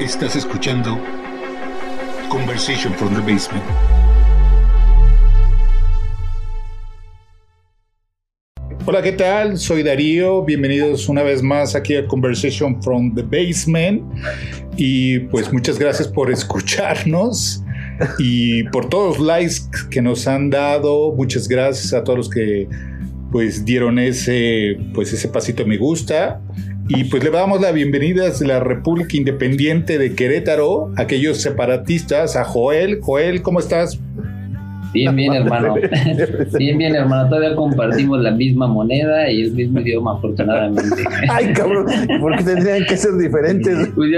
Estás escuchando Conversation from the Basement. Hola, ¿qué tal? Soy Darío. Bienvenidos una vez más aquí a Conversation from the Basement. Y pues muchas gracias por escucharnos y por todos los likes que nos han dado. Muchas gracias a todos los que pues dieron ese pues ese pasito me gusta. Y pues le damos la bienvenida desde la República Independiente de Querétaro, aquellos separatistas, a Joel. Joel, ¿cómo estás? Bien, bien, hermano. Bien, bien, hermano. Todavía compartimos la misma moneda y el mismo idioma, afortunadamente. Ay, cabrón, ¿por qué tendrían que ser diferentes? Pues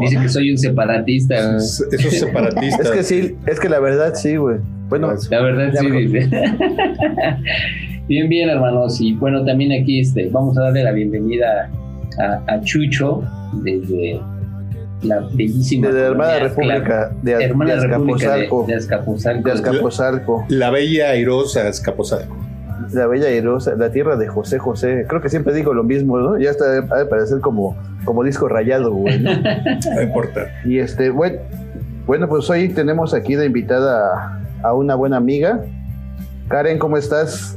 dice que soy un separatista. Esos separatistas. Es que sí, es que la verdad sí, güey. Bueno, la verdad sí, dice. Bien, bien, hermanos. Y bueno, también aquí este, vamos a darle la bienvenida a, Chucho desde la bellísima de la hermana república de, hermana de, Azcapotzalco, de, Azcapotzalco. La, la bella airosa Azcapotzalco. La bella airosa, la tierra de José José. Creo que siempre digo lo mismo, ¿no? Ya está a parecer como, como disco rayado, güey. ¿no? no importa. Y este, bueno, bueno, pues hoy tenemos aquí de invitada a, a una buena amiga. Karen, ¿cómo estás?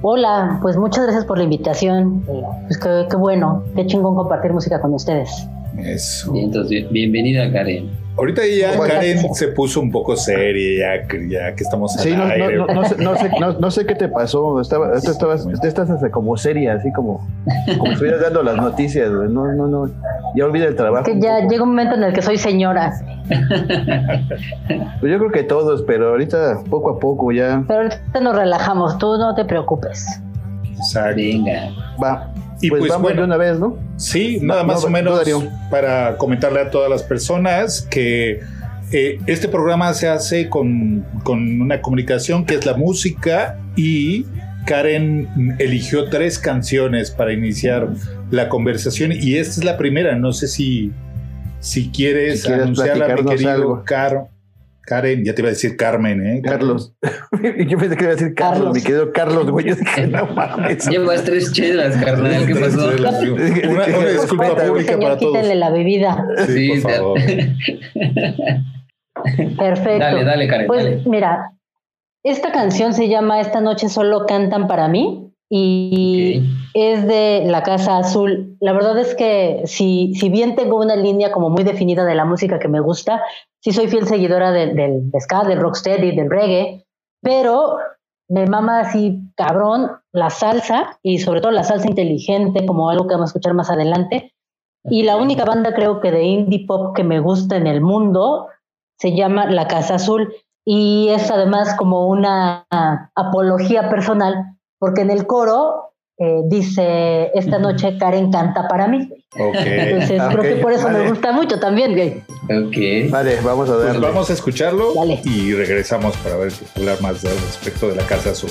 Hola, pues muchas gracias por la invitación. Pues qué, bueno, qué chingón compartir música con ustedes. Eso. entonces, bienvenida Karen. Ahorita ya Karen se puso un poco seria, ya, que estamos sí, no, No, sé, qué te pasó. Estaba, estabas, estás como seria, así como, como estuvieras dando las noticias. No, no, no. Ya olvida el trabajo. Es que ya llega un momento en el que soy señora. Pues yo creo que todos, pero ahorita poco a poco ya. Pero ahorita nos relajamos, tú no te preocupes. Exacto. Venga. Va. Y pues, pues vamos de una vez, ¿no? Sí, nada más o menos para comentarle a todas las personas que eh, este programa se hace con, con, una comunicación que es la música y Karen eligió tres canciones para iniciar la conversación y esta es la primera. No sé si, si quieres, anunciarla, mi querido Caro. Karen, ya te iba a decir Carmen, ¿eh? Carlos. Yo pensé que iba a decir Carlos, mi querido Carlos, güey. Yo dije, no mames. Llevas tres chelas, carnal. ¿Qué pasó? Una, una disculpa pública señor, para todos. Quítenle la bebida. Sí, por favor. Perfecto. Dale, dale, Karen. Pues mira, esta canción se llama Esta noche solo cantan para mí y es de la Casa Azul. La verdad es que si, si bien tengo una línea como muy definida de la música que me gusta, sí soy fiel seguidora del, del ska, del rocksteady, del reggae, pero me mama así cabrón la salsa y sobre todo la salsa inteligente como algo que vamos a escuchar más adelante. Y la única banda creo que de indie pop que me gusta en el mundo se llama La Casa Azul y es además como una apología personal porque en el coro eh, dice, esta noche Karen canta para mí. Entonces creo que por eso me gusta mucho también, gay. Ok. Vale, vamos a pues darle. vamos a escucharlo y regresamos para ver hablar más del respecto de la Casa Azul.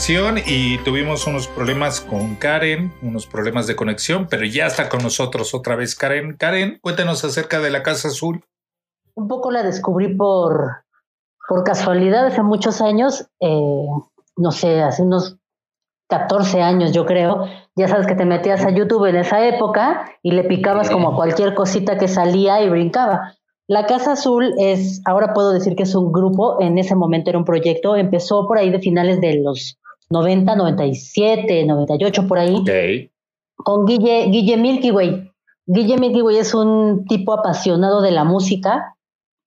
canción y tuvimos unos problemas con Karen, unos problemas de conexión, pero ya está con nosotros otra vez Karen. Karen, cuéntanos acerca de la Casa Azul. Un poco la descubrí por, por casualidad hace muchos años, eh, no sé, hace unos 14 años yo creo. Ya sabes que te metías a YouTube en esa época y le picabas como a cualquier cosita que salía y brincaba. La Casa Azul es, ahora puedo decir que es un grupo, en ese momento era un proyecto, empezó por ahí de finales de los 90, 97, 98, por ahí Ok. con Guille, Guille Milky Way. Guille Milky Way es un tipo apasionado de la música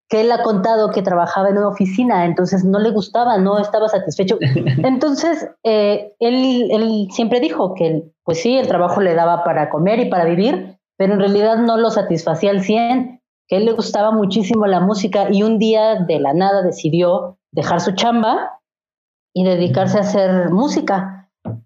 que él ha contado que trabajaba en una oficina, entonces no le gustaba, no estaba satisfecho. Entonces, eh, él, él siempre dijo que, pues sí, el trabajo le daba para comer y para vivir, pero en realidad no lo satisfacía al 100, que él le gustaba muchísimo la música y un día de la nada decidió dejar su chamba y dedicarse a hacer música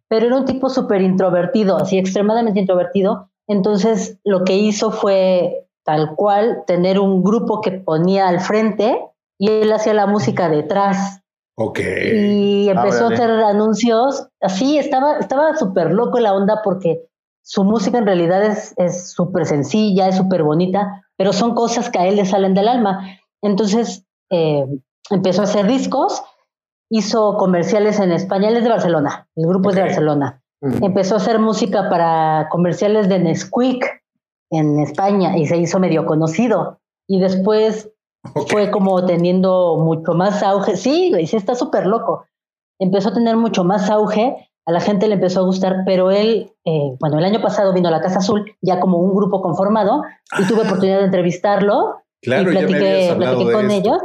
pero era un tipo súper introvertido, así extremadamente introvertido. Entonces lo que hizo fue tal cual tener un grupo que ponía al frente y él hacía la música detrás Ok. y empezó a hacer anuncios. Así estaba estaba súper loco la onda porque su música en realidad es es súper sencilla, es súper bonita, pero son cosas que a él le salen del alma. Entonces eh, empezó a hacer discos, hizo comerciales en España, él es de Barcelona, el grupo es de. Barcelona. Empezó a hacer música para comerciales de Nesquik en España y se hizo medio conocido. Y después fue como teniendo mucho más auge. Sí, güey, sí está súper loco. Empezó a tener mucho más auge, a la gente le empezó a gustar, pero él, eh, bueno, el año pasado vino a la Casa Azul ya como un grupo conformado y tuve oportunidad de entrevistarlo Claro, y platiqué, con esto. ellos.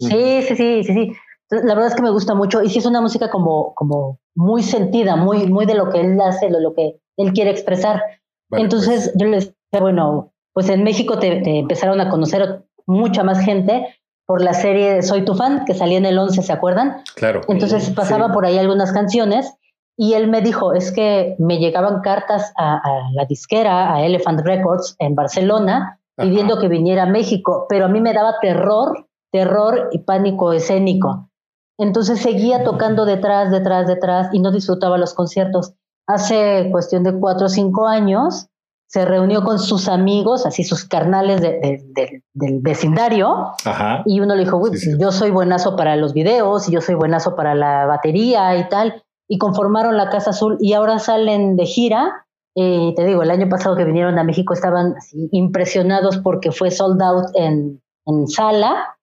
Sí, sí, sí, sí, sí. La verdad es que me gusta mucho y sí es una música como, como muy sentida, muy, muy de lo que él hace, de lo que él quiere expresar. Vale, Entonces yo le decía, bueno, pues en México te, te empezaron a conocer mucha más gente por la serie Soy tu fan, que salía en el 11, ¿se acuerdan? pues, claro. Entonces pasaba Sí. por ahí algunas canciones y él me dijo, es que me llegaban cartas a, a la disquera, a Elephant Records en Barcelona, Ajá. pidiendo que viniera a México, pero a mí me daba terror, terror y pánico escénico. Entonces seguía tocando detrás, detrás, detrás y no disfrutaba los conciertos. Hace cuestión de cuatro o cinco años se reunió con sus amigos, así sus carnales de- de- de- del vecindario, Ajá. y uno le dijo, "Uy, Sí, sí. yo soy buenazo para los videos, y yo soy buenazo para la batería y tal, y conformaron la Casa Azul y ahora salen de gira. Eh, te digo, el año pasado que vinieron a México estaban así impresionados porque fue sold out en, en sala,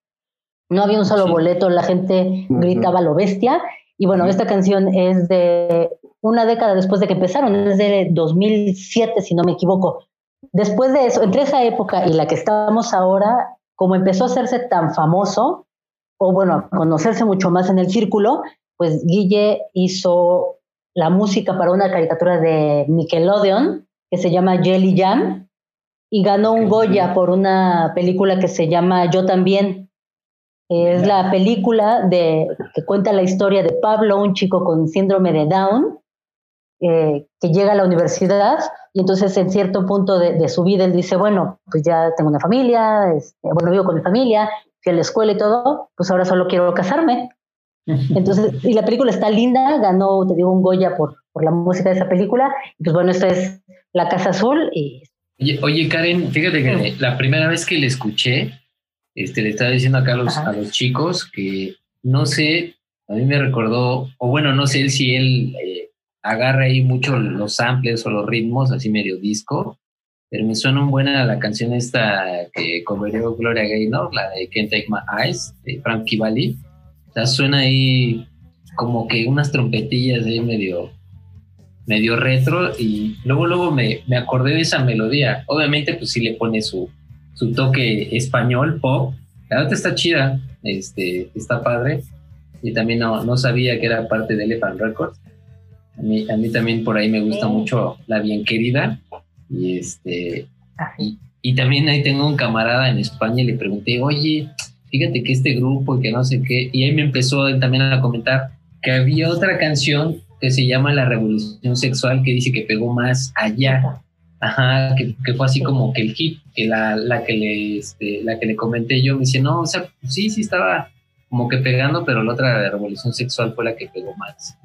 no había un solo Sí. boleto, la gente gritaba lo bestia. Y bueno, esta canción es de una década después de que empezaron, es de 2007, si no me equivoco. Después de eso, entre esa época y la que estamos ahora, como empezó a hacerse tan famoso, o bueno, a conocerse mucho más en el círculo, pues Guille hizo la música para una caricatura de Nickelodeon que se llama Jelly Jam y ganó un Goya por una película que se llama Yo también. Es la película de, que cuenta la historia de Pablo, un chico con síndrome de Down, eh, que llega a la universidad y entonces en cierto punto de, de su vida él dice, bueno, pues ya tengo una familia, este, bueno, vivo con mi familia, fui a la escuela y todo, pues ahora solo quiero casarme. Entonces, y la película está linda, ganó, te digo, un Goya por, por la música de esa película. Y pues bueno, esta es La Casa Azul y Oye, oye, Karen, fíjate que la primera vez que le escuché, este, le estaba diciendo acá a los, a los chicos que no sé, a mí me recordó, o bueno, no sé si él eh, agarra ahí mucho los samples o los ritmos, así medio disco, pero me suena un buena la canción esta que coverió Gloria Gaynor, la de Can't Take My Eyes, de Frankie Valli. O sea, suena ahí como que unas trompetillas ahí medio, medio retro y luego luego me, me acordé de esa melodía. Obviamente pues sí le pone su, su toque español, pop. La verdad está chida, este, está padre. Y también no, no sabía que era parte de Elephant Records. A mí, a mí también por ahí me gusta Sí. mucho La Bien Querida. Y este, así. y también ahí tengo un camarada en España y le pregunté, oye, fíjate que este grupo y que no sé qué. Y ahí me empezó él también a comentar que había otra canción que se llama La Revolución Sexual que dice que pegó más allá. Ajá, que, que fue así como que el hit, que la, la que le este, la que le comenté yo me dice, no, o sea, sí, sí estaba como que pegando, pero la otra la revolución sexual fue la que pegó más.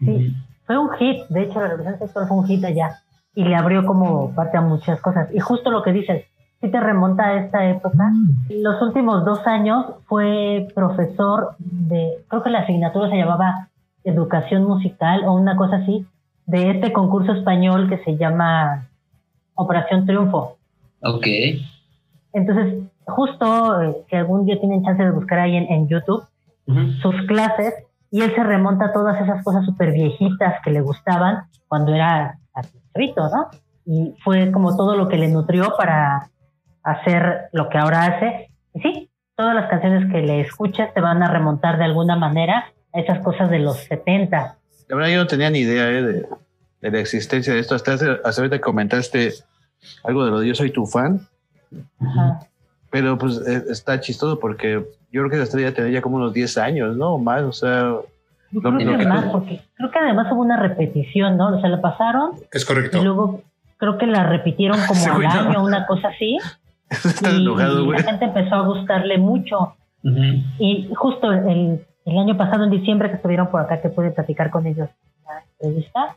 Sí. Fue un hit, de hecho la revolución sexual fue un hit allá y le abrió como parte a muchas cosas. Y justo lo que dices, si te remonta a esta época, los últimos dos años fue profesor de, creo que la asignatura se llamaba Educación Musical o una cosa así, de este concurso español que se llama Operación Triunfo. Ok, Entonces, justo, eh, si algún día tienen chance de buscar ahí en, en YouTube, sus clases y él se remonta a todas esas cosas súper viejitas que le gustaban cuando era chavito, ¿no? Y fue como todo lo que le nutrió para hacer lo que ahora hace. Y sí, todas las canciones que le escuchas te van a remontar de alguna manera a esas cosas de los 70. La verdad yo no tenía ni idea eh, de, de la existencia de esto. Hasta, hace- hasta ahorita comentaste algo de lo de yo soy tu fan, Ajá. pero pues eh, está chistoso porque yo creo que esta estrella tenía ya como unos 10 años, ¿no? O más, o sea, Yo Lo- creo lo que que- más, porque creo que además hubo una repetición, ¿no? O sea, la pasaron Es y correcto. luego creo que la repitieron como Sí, al no. año, una cosa así. está y, enojado, y güey. la gente empezó a gustarle mucho. Y justo el, el año pasado, en diciembre, que estuvieron por acá, que pude platicar con ellos en la entrevista,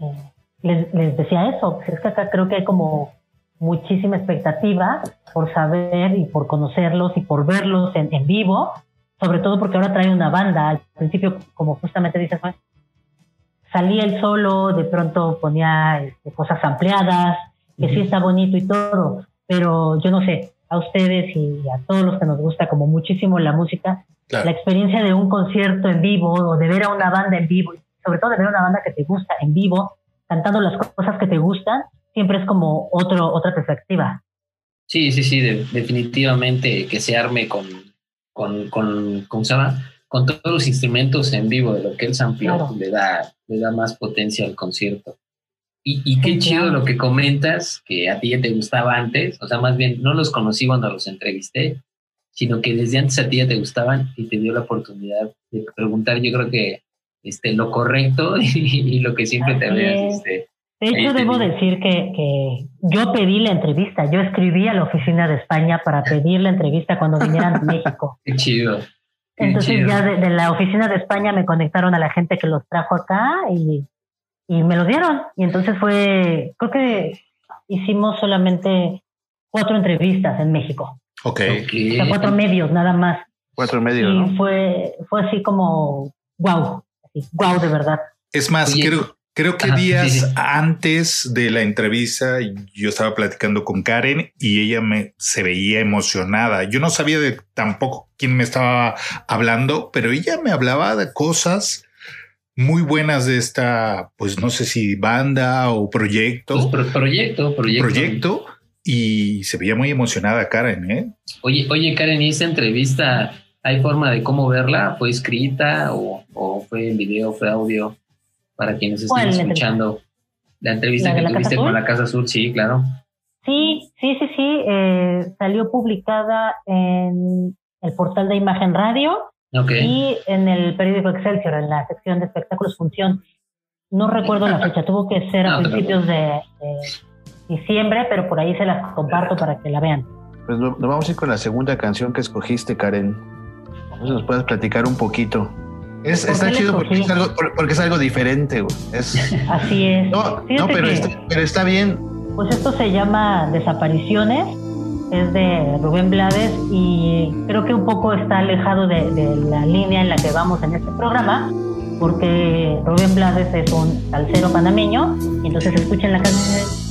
eh, les, les decía eso. Pues es que acá creo que hay como muchísima expectativa por saber y por conocerlos y por verlos en, en vivo, sobre todo porque ahora trae una banda. Al principio, como justamente dices, salía él solo, de pronto ponía este, cosas ampliadas, que sí está bonito y todo, pero yo no sé, a ustedes y a todos los que nos gusta como muchísimo la música, la experiencia de un concierto en vivo o de ver a una banda en vivo, sobre todo de ver una banda que te gusta en vivo, cantando las cosas que te gustan, siempre es como otro, otra perspectiva. Sí, sí, sí, de- definitivamente que se arme con, con, con, ¿cómo se llama? Con todos los instrumentos en vivo de lo que él sampló, Claro. le, da, le da más potencia al concierto. Y, y qué Sí, chido claro. lo que comentas, que a ti ya te gustaba antes, o sea, más bien no los conocí cuando los entrevisté, sino que desde antes a ti ya te gustaban y te dio la oportunidad de preguntar, yo creo que este, lo correcto y, lo que siempre te habías... es. Este, De hecho, debo digo. decir que, que yo pedí la entrevista, yo escribí a la oficina de España para pedir la entrevista cuando vinieran a México. qué chido. qué Entonces chido. ya de, de la oficina de España me conectaron a la gente que los trajo acá y, y me lo dieron. Y entonces fue, creo que hicimos solamente cuatro entrevistas en México. Ok. O sea, cuatro medios nada más. Cuatro y medio, y ¿no? fue, fue así como, wow, wow, de verdad. Es más, Oye, creo, creo que ajá, sí, días sí. antes de la entrevista yo estaba platicando con Karen y ella me se veía emocionada. Yo no sabía de tampoco quién me estaba hablando, pero ella me hablaba de cosas muy buenas de esta, pues no sé si banda o proyecto, Pues, pro- proyecto, proyecto. proyecto y se veía muy emocionada Karen, ¿eh? Oye, oye, Karen, ¿y esa entrevista hay forma de cómo verla? ¿Fue escrita o, o fue en video, fue audio? Para quienes estén escuchando la entrevista ¿La de que la Casa tuviste con la Casa Azul, sí, claro. Sí, sí, sí, sí. eh, salió publicada en el portal de Imagen Radio y en el periódico Excelsior, en la sección de espectáculos función. No recuerdo la fecha, tuvo que ser a No principios de, de diciembre, pero por ahí se las comparto para que la vean. Pues no- nos vamos a ir con la segunda canción que escogiste, Karen. Nos puedes platicar un poquito. Es, ¿Por está chido porque es, algo, por- porque es algo diferente, güey. Es, Así es. no, no pero, que, está, pero está bien. Pues esto se llama Desapariciones, es de Rubén Blades y creo que un poco está alejado de, de la línea en la que vamos en este programa, porque Rubén Blades es un salsero panameño, y entonces escuchen la canción.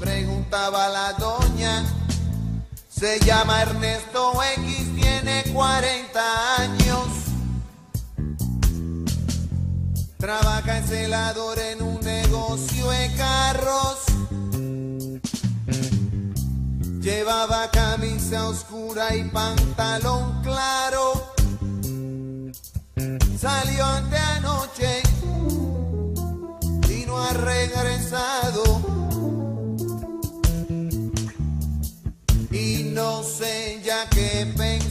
Preguntaba la doña. Se llama Ernesto X, tiene 40 años. Trabaja en celador en un negocio de carros. Llevaba camisa oscura y pantalón claro. Salió ante anoche regresado. Y no sé ya qué pensar,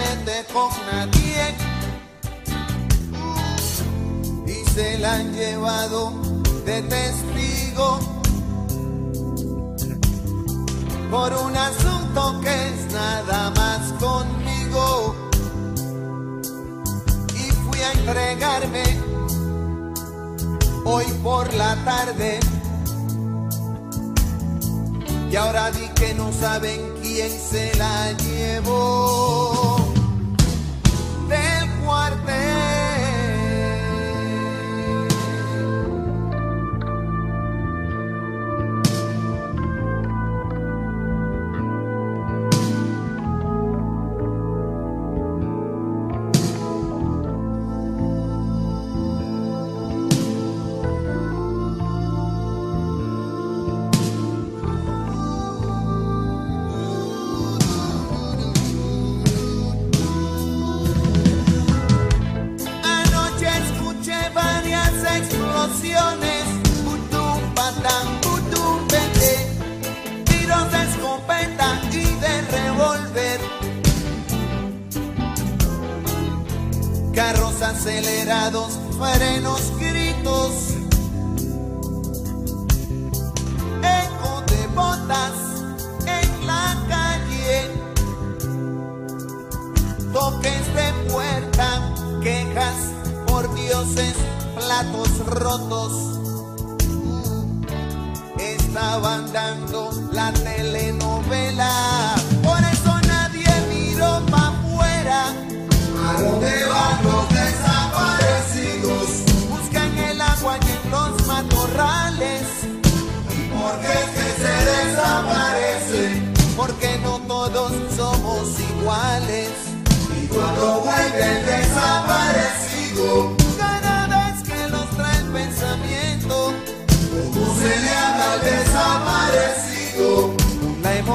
mete con nadie. Y se la han llevado de testigo por un asunto que nada más conmigo. Y fui a entregarme hoy por la tarde. Y ahora di que no saben quién se la llevó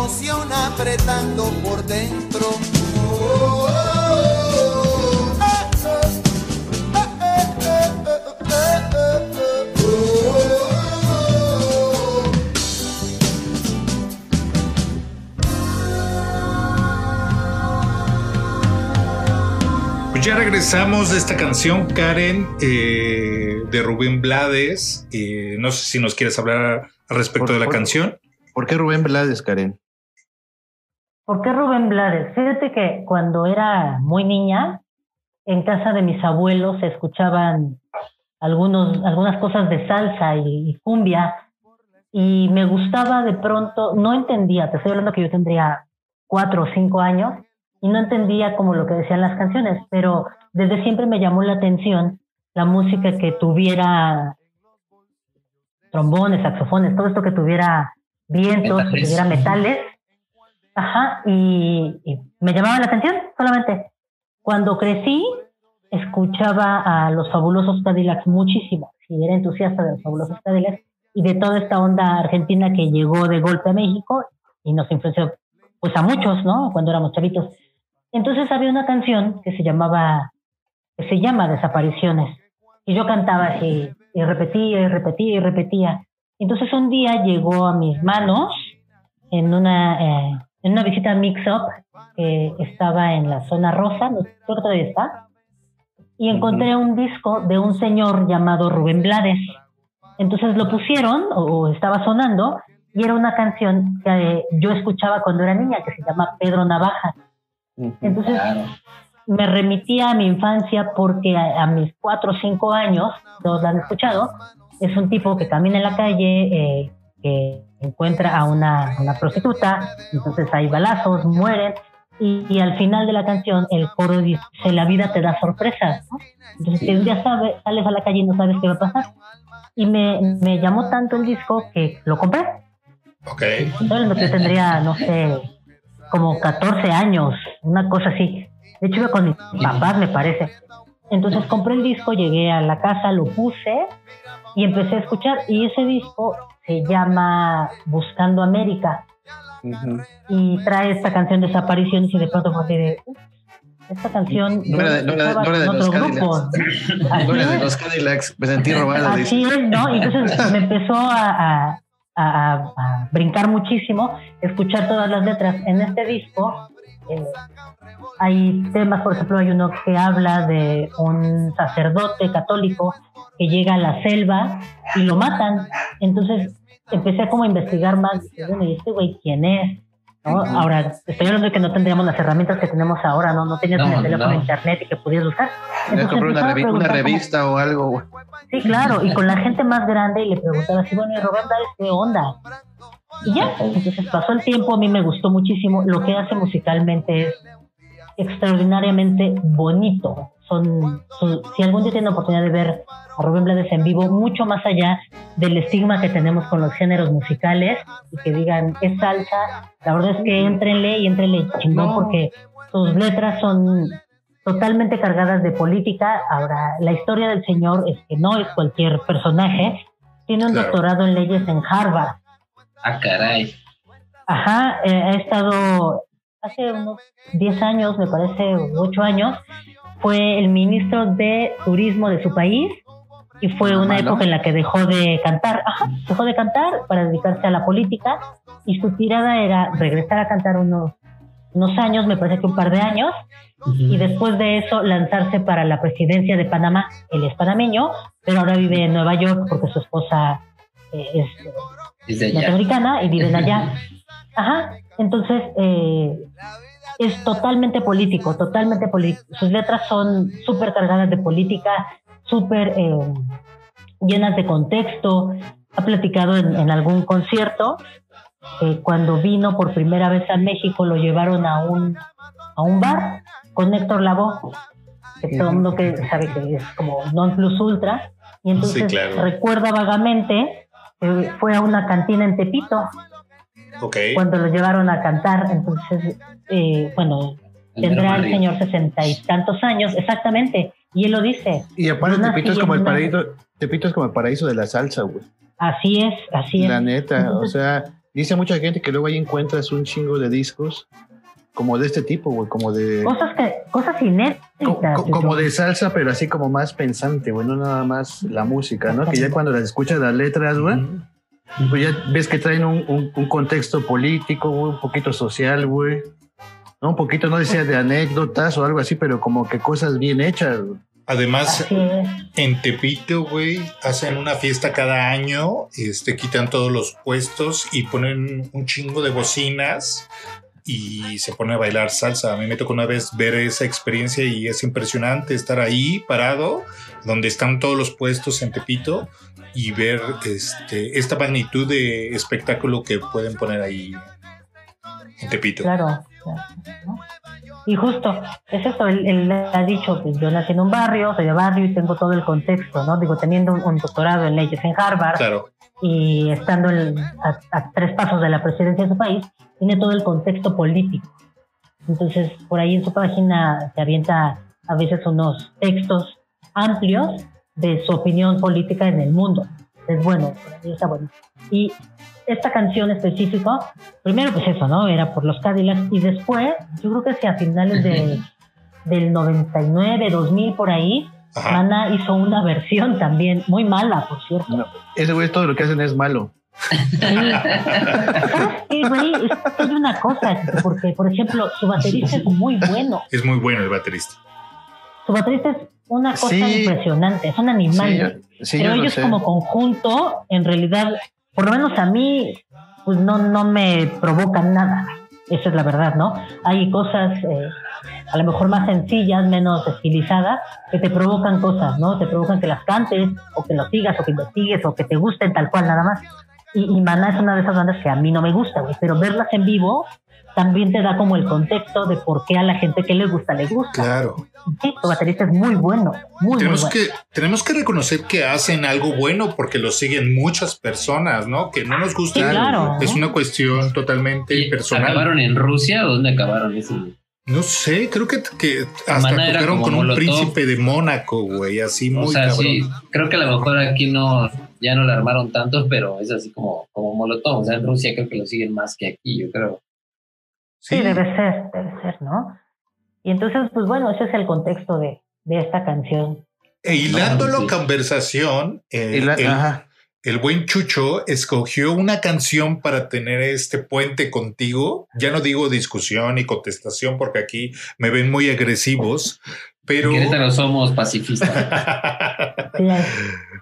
La emoción apretando por dentro. Oh, oh, oh. Pues ya regresamos de esta canción, Karen, eh, de Rubén Blades. Eh, no sé si nos quieres hablar al respecto Por- de la por- canción. ¿Por qué Rubén Blades, Karen? ¿Por qué Rubén Blades? Fíjate que cuando era muy niña, en casa de mis abuelos se escuchaban algunos, algunas cosas de salsa y, y cumbia, y me gustaba de pronto, no entendía, te estoy hablando que yo tendría cuatro o cinco años, y no entendía como lo que decían las canciones, pero desde siempre me llamó la atención la música que tuviera trombones, saxofones, todo esto que tuviera vientos, que tuviera metales. Ajá, y, y me llamaba la atención solamente. Cuando crecí, escuchaba a los fabulosos Cadillacs muchísimo, y era entusiasta de los fabulosos Cadillacs y de toda esta onda argentina que llegó de golpe a México y nos influenció pues a muchos, ¿no? Cuando éramos chavitos. Entonces había una canción que se llamaba, que se llama Desapariciones, y yo cantaba así, y repetía y repetía y repetía. Entonces un día llegó a mis manos en una, eh, en una visita a Mix Up, que estaba en la zona rosa, no creo que todavía está, y encontré un disco de un señor llamado Rubén Blades. Entonces lo pusieron, o, estaba sonando, y era una canción que eh, yo escuchaba cuando era niña, que se llama Pedro Navaja. Entonces me remitía a mi infancia porque a, a mis cuatro o cinco años, todos la han escuchado, es un tipo que camina en la calle, eh, que encuentra a una, una prostituta, entonces hay balazos, mueren, y, y al final de la canción el coro dice, la vida te da sorpresas, ¿no? Entonces si un día sabe- sales a la calle y no sabes qué va a pasar. Y me, me llamó tanto el disco que lo compré. Ok. Que yo tendría, no sé, como 14 años, una cosa así. De hecho, iba con mis papás, me parece. Entonces compré el disco, llegué a la casa, lo puse y empecé a escuchar. Y ese disco se llama Buscando América y trae esta canción Desapariciones y de pronto fue de... "Uf, Esta canción No era de- no era de- estaba no era de en los otro grupo. Así No era de los Cadillacs, me sentí robada. Así es, ¿no? Y entonces me empezó a, a- a- a brincar muchísimo, escuchar todas las letras. En este disco eh, hay temas, por ejemplo, hay uno que habla de un sacerdote católico que llega a la selva y lo matan. Entonces empecé como a investigar más, bueno, ¿y este güey quién es? ¿no? Ahora, estoy hablando de que no tendríamos las herramientas que tenemos ahora, ¿no? No tenías No, el teléfono no. internet y que pudieras comprar una, revi- revista o algo. Sí, claro, y con la gente más grande y le preguntaba así, bueno, y Blades, ¿qué onda? Y ya, entonces pasó el tiempo, a mí me gustó muchísimo. Lo que hace musicalmente es extraordinariamente bonito. Son, son- si algún día tienen la oportunidad de ver a Rubén Blades en vivo, mucho más allá del estigma que tenemos con los géneros musicales y que digan es salsa, la verdad es que entrenle y entrenle chingón porque sus letras son totalmente cargadas de política. Ahora, la historia del señor es que no es cualquier personaje, tiene un Claro. doctorado en leyes en Harvard. Ah, caray. Ajá, eh, ha estado hace unos 10 años, me parece, 8 años, fue el ministro de Turismo de su país y fue Ah, una época en la que dejó de cantar, ajá, dejó de cantar para dedicarse a la política y su tirada era regresar a cantar unos, unos años, me parece que un par de años, y después de eso lanzarse para la presidencia de Panamá. Él es panameño, pero ahora vive en Nueva York porque su esposa eh, es Desde allá. norteamericana y viven allá. Ajá, entonces eh, es totalmente político, totalmente político. Sus letras son súper cargadas de política, súper eh, llenas de contexto. Ha platicado en, en algún concierto que cuando vino por primera vez a México lo llevaron a un, a un bar con Héctor Lavoe, que todo el mundo que sabe que es como non plus ultra. Y entonces Sí, claro. recuerda vagamente que fue a una cantina en Tepito Ok. cuando lo llevaron a cantar. Entonces, eh, bueno, El tendrá el señor sesenta y tantos años, exactamente. Y él lo dice. Y aparte, Tepito es como el paraíso, Tepito es como el paraíso de la salsa, güey. Así es, así es. La neta, o sea, dice mucha gente que luego ahí encuentras un chingo de discos como de este tipo, güey, como de Cosas que, cosas inéditas. co- co- como de salsa, pero así como más pensante, güey, no nada más la música, ¿no? Que ya cuando las escuchas las letras, güey, pues ya ves que traen un, un- un contexto político, güey, un poquito social, güey. ¿no? Un poquito, no decía de anécdotas o algo así, pero como que cosas bien hechas. güey. Además, en Tepito, güey, hacen una fiesta cada año, este, quitan todos los puestos y ponen un chingo de bocinas y se pone a bailar salsa. A mí me tocó una vez ver esa experiencia y es impresionante estar ahí parado, donde están todos los puestos en Tepito y ver este, esta magnitud de espectáculo que pueden poner ahí en Tepito. Claro. Y justo, es eso, él, él ha dicho, pues yo nací en un barrio, soy de barrio y tengo todo el contexto, ¿no? Digo, teniendo un, un doctorado en leyes en Harvard Claro, y estando en- a, a tres pasos de la presidencia de su país, tiene todo el contexto político. Entonces, por ahí en su página se avienta a veces unos textos amplios de su opinión política en el mundo. Es bueno, por ahí está bueno. Y esta canción específico, primero pues eso, ¿no? Era por los Cadillacs y después, yo creo que hacia finales de, del 99, 2000 por ahí, Ajá. Mana hizo una versión también muy mala, por cierto. No, ese güey todo lo que hacen es malo. Sí. ¿Sabes qué, güey? Es que hay una cosa, porque, por ejemplo, su baterista es muy bueno. es muy bueno el baterista. Su baterista es una cosa Sí. impresionante, es un animal. Sí, yo, sí, Pero ellos sé. como conjunto, en realidad, por lo menos a mí, pues no, no me provocan nada. Esa es la verdad, ¿no? Hay cosas eh, a lo mejor más sencillas, menos estilizadas, que te provocan cosas, ¿no? Te provocan que las cantes, o que lo sigas, o que investigues, o que te gusten tal cual nada más. Y, y Maná es una de esas bandas que a mí no me gusta, güey, pero verlas en vivo también te da como el contexto de por qué a la gente que le gusta, le gusta. Claro. Sí, tu baterista es muy bueno, muy, tenemos muy bueno. que tenemos que reconocer que hacen algo bueno porque lo siguen muchas personas, ¿no? Que no nos gusta. Sí, claro. Es una cuestión totalmente ¿Y personal. ¿Acabaron en Rusia o dónde acabaron ese? No sé, creo que, que hasta Maná era tocaron como con un Molotov. príncipe de Mónaco, güey, así muy o sea, cabrón. sí, creo que a lo mejor aquí no, ya no la armaron tanto, pero es así como, como Molotov. O sea, en Rusia creo que lo siguen más que aquí, yo creo. Sí, Sí. debe ser, debe ser, ¿no? Y entonces, pues bueno, ese es el contexto de, de esta canción. E hilando No, sí. conversación, eh, el, ajá. El buen Chucho escogió una canción para tener este puente contigo. Ya no digo discusión y contestación porque aquí me ven muy agresivos, pero... En somos pacifistas.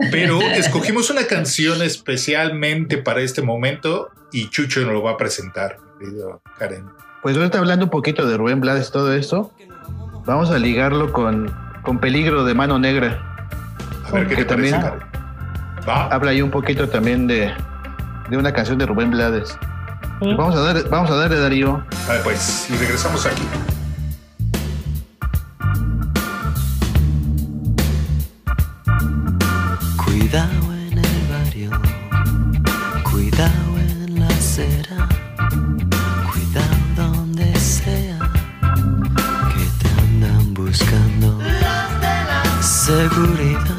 Pero escogimos una canción especialmente para este momento y Chucho nos lo va a presentar. querido Karen. Pues ahorita hablando un poquito de Rubén Blades, todo esto, vamos a ligarlo con, con Peligro de Mano Negra. A ver qué Que te parece, también- Karen. Habla ahí un poquito también de, de una canción de Rubén Blades. Sí. Vamos a dar, vamos a darle Darío. A ver, pues, y regresamos aquí. Cuidado en el barrio, cuidado en la acera, cuidado donde sea que te andan buscando. Seguridad,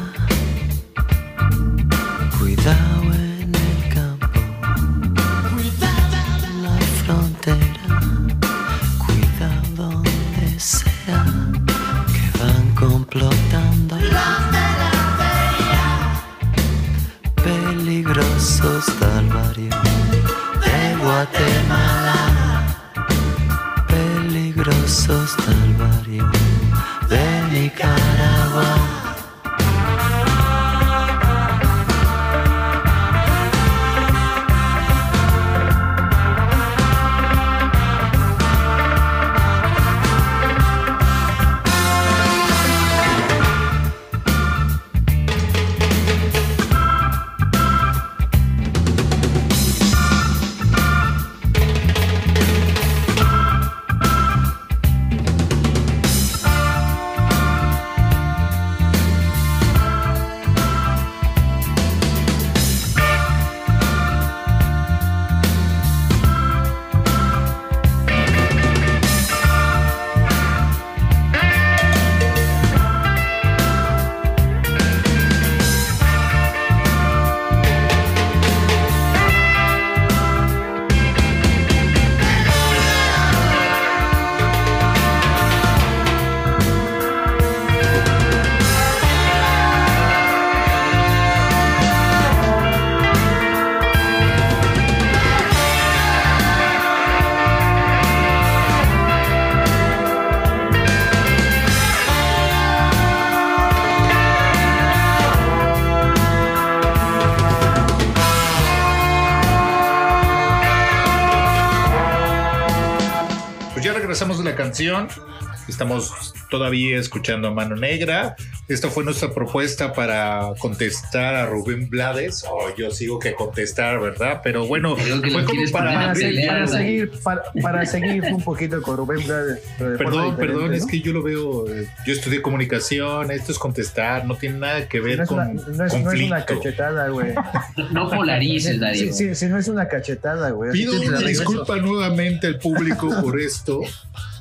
Estamos todavía escuchando Mano Negra. Esta fue nuestra propuesta para contestar a Rubén Blades. Oh, yo sigo que contestar, ¿verdad? Pero bueno, fue como para... Para, se- pelear, para seguir, para, para seguir un poquito con Rubén Blades. Perdón, perdón, ¿no? es que yo lo veo. eh, Yo estudié comunicación, esto es contestar, no tiene nada que ver no con una, no, es, no es conflicto. una cachetada, güey. No polarices, Darío. Sí, sí, sí, no es una cachetada, güey. Pido una disculpa nuevamente al público por esto.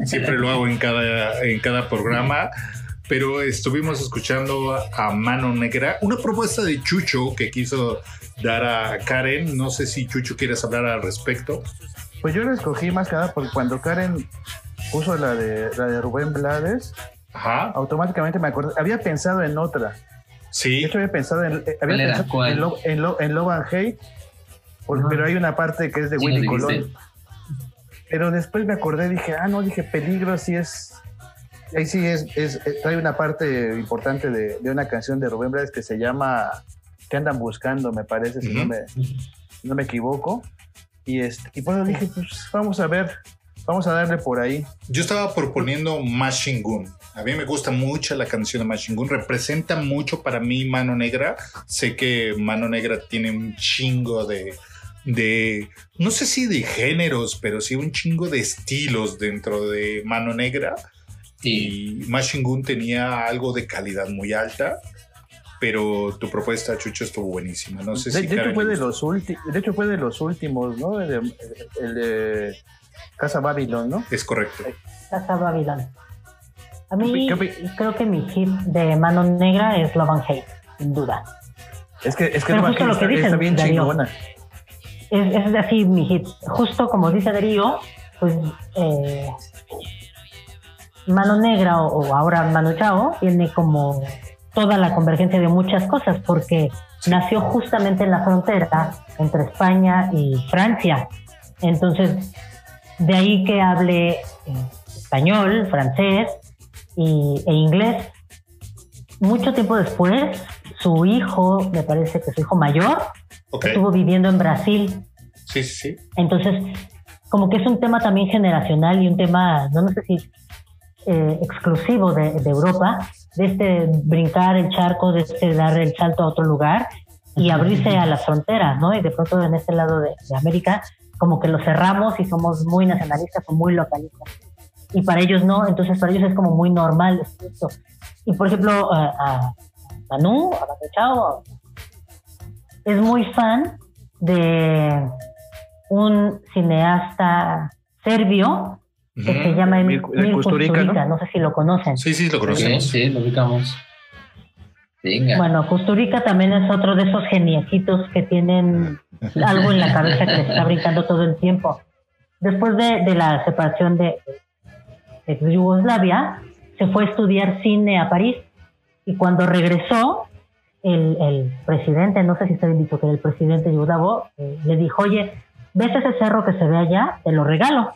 Siempre lo hago en cada, en cada programa. Pero estuvimos escuchando a Mano Negra, una propuesta de Chucho que quiso dar a Karen. No sé si Chucho quieres hablar al respecto. Pues yo la escogí más que nada porque cuando Karen puso la de, la de Rubén Blades, Ajá, automáticamente me acordé. Había pensado en otra. De sí. hecho, había pensado en, eh, había pensado en, Lo- en, Lo- en Love and Hate, pero hay una parte que es de Sí, Willy. Colón. Pero después me acordé, dije, ah, no, dije, peligro, sí es. Ahí sí es, es trae una parte importante de, de una canción de Rubén Blades que se llama Que andan buscando, me parece, si, no Ujú. me, si no me equivoco. Y, este, y bueno, dije, pues vamos a ver, vamos a darle por ahí. Yo estaba proponiendo Machine Gun. A mí me gusta mucho la canción de Machine Gun. Representa mucho para mí Mano Negra. Sé que Mano Negra tiene un chingo de, de, no sé si de géneros, pero sí un chingo de estilos dentro de Mano Negra. Sí. Y Machine Gun tenía algo de calidad muy alta. Pero tu propuesta, Chucho, estuvo buenísima. No sé de, si de hecho fue de los de hecho fue de los últimos, ¿no? El de, el de Casa Babylon, ¿no? Es correcto. Casa Babylon. A mí ¿Qué opi- creo que mi hit de Mano Negra es Love and Hate, sin duda. Es que, es que no, justo lo está, que dices, está bien Darío. chingona. Es, es así mi hit. Justo como dice Darío, pues eh, Mano Negra o, o ahora Mano Chao tiene como toda la convergencia de muchas cosas porque nació justamente en la frontera entre España y Francia. Entonces, de ahí que hable eh, español, francés y, e inglés. Mucho tiempo después, su hijo, me parece que su hijo mayor, estuvo viviendo en Brasil. Sí, sí, sí. Entonces, como que es un tema también generacional y un tema, no, no sé si eh, exclusivo de, de Europa, de este brincar el charco, de este dar el salto a otro lugar y abrirse a las fronteras, ¿no? Y de pronto en este lado de, de América, como que lo cerramos y somos muy nacionalistas o muy localistas. Y para ellos no, entonces para ellos es como muy normal esto. Y por ejemplo, a, a Manu, a Chao, es muy fan de un cineasta serbio que Ujú. se llama Emil Kusturica, Kusturica, ¿no? ¿no? sé si lo conocen. Sí, sí, lo conocemos. sí, lo ubicamos. Venga. Bueno, Kusturica también es otro de esos geniecitos que tienen algo en la cabeza que les está brincando todo el tiempo. Después de, de la separación de, de Yugoslavia, se fue a estudiar cine a París y cuando regresó, el, el presidente, no sé si está bien dicho que era el presidente yugoslavo, eh, le dijo, oye, ¿ves ese cerro que se ve allá? Te lo regalo.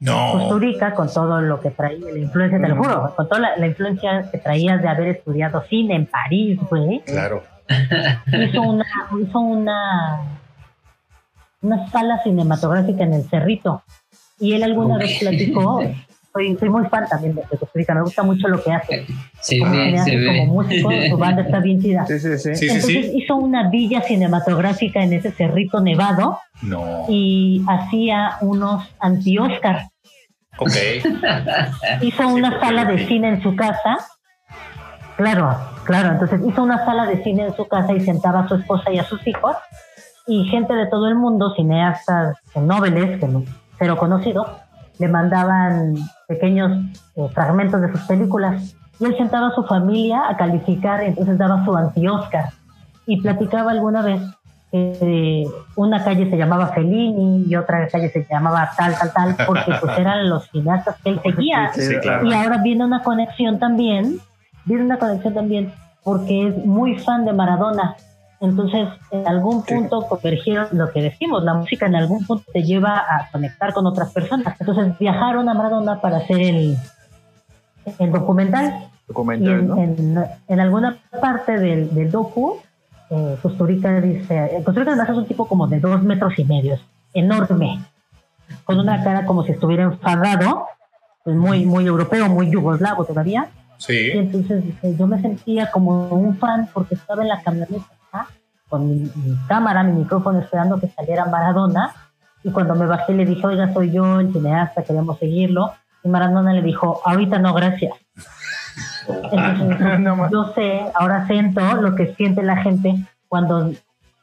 No. Kusturica, con todo lo que traía, la influencia, te lo juro, con toda la, la influencia que traía de haber estudiado cine en París, güey, Claro. hizo una, hizo una, una sala cinematográfica en el Cerrito. Y él alguna vez platicó, soy, soy muy fan también de, Kusturica, me gusta mucho lo que hace. Se Como ve, cineasta, se como ve. músico, su banda está bien chida. Sí, sí, sí. Sí, sí, Entonces sí. hizo una villa cinematográfica en ese cerrito nevado No. y hacía unos anti-Oscar. Ok. hizo una sala de cine en su casa. Claro, claro. Entonces hizo una sala de cine en su casa y sentaba a su esposa y a sus hijos. Y gente de todo el mundo, cineastas, noveles, que no, cero conocidos, le mandaban pequeños eh, fragmentos de sus películas. Y él sentaba a su familia a calificar, entonces daba su anti-Oscar. Y platicaba alguna vez que eh, una calle se llamaba Fellini y otra calle se llamaba tal, tal, tal, porque pues eran los cineastas que él seguía. Sí, claro. Y ahora viene una conexión también, viene una conexión también, porque es muy fan de Maradona. Entonces, en algún punto convergieron lo que decimos, la música en algún punto te lleva a conectar con otras personas. Entonces, viajaron a Maradona para hacer el, el documental. Documental, en, ¿no? en- en alguna parte del, del docu, eh, Kusturica dice, eh, Kusturica además es un tipo como de dos metros y medio, enorme, con una cara como si estuviera enfadado, pues muy, muy europeo, muy yugoslavo todavía. Y entonces dice, yo me sentía como un fan porque estaba en la camioneta con mi, mi cámara, mi micrófono esperando que saliera Maradona. Y cuando me bajé le dije, oiga, soy yo, el cineasta, queremos seguirlo. Y Maradona le dijo, ahorita no, gracias. Entonces, No más. yo sé, ahora siento lo que siente la gente cuando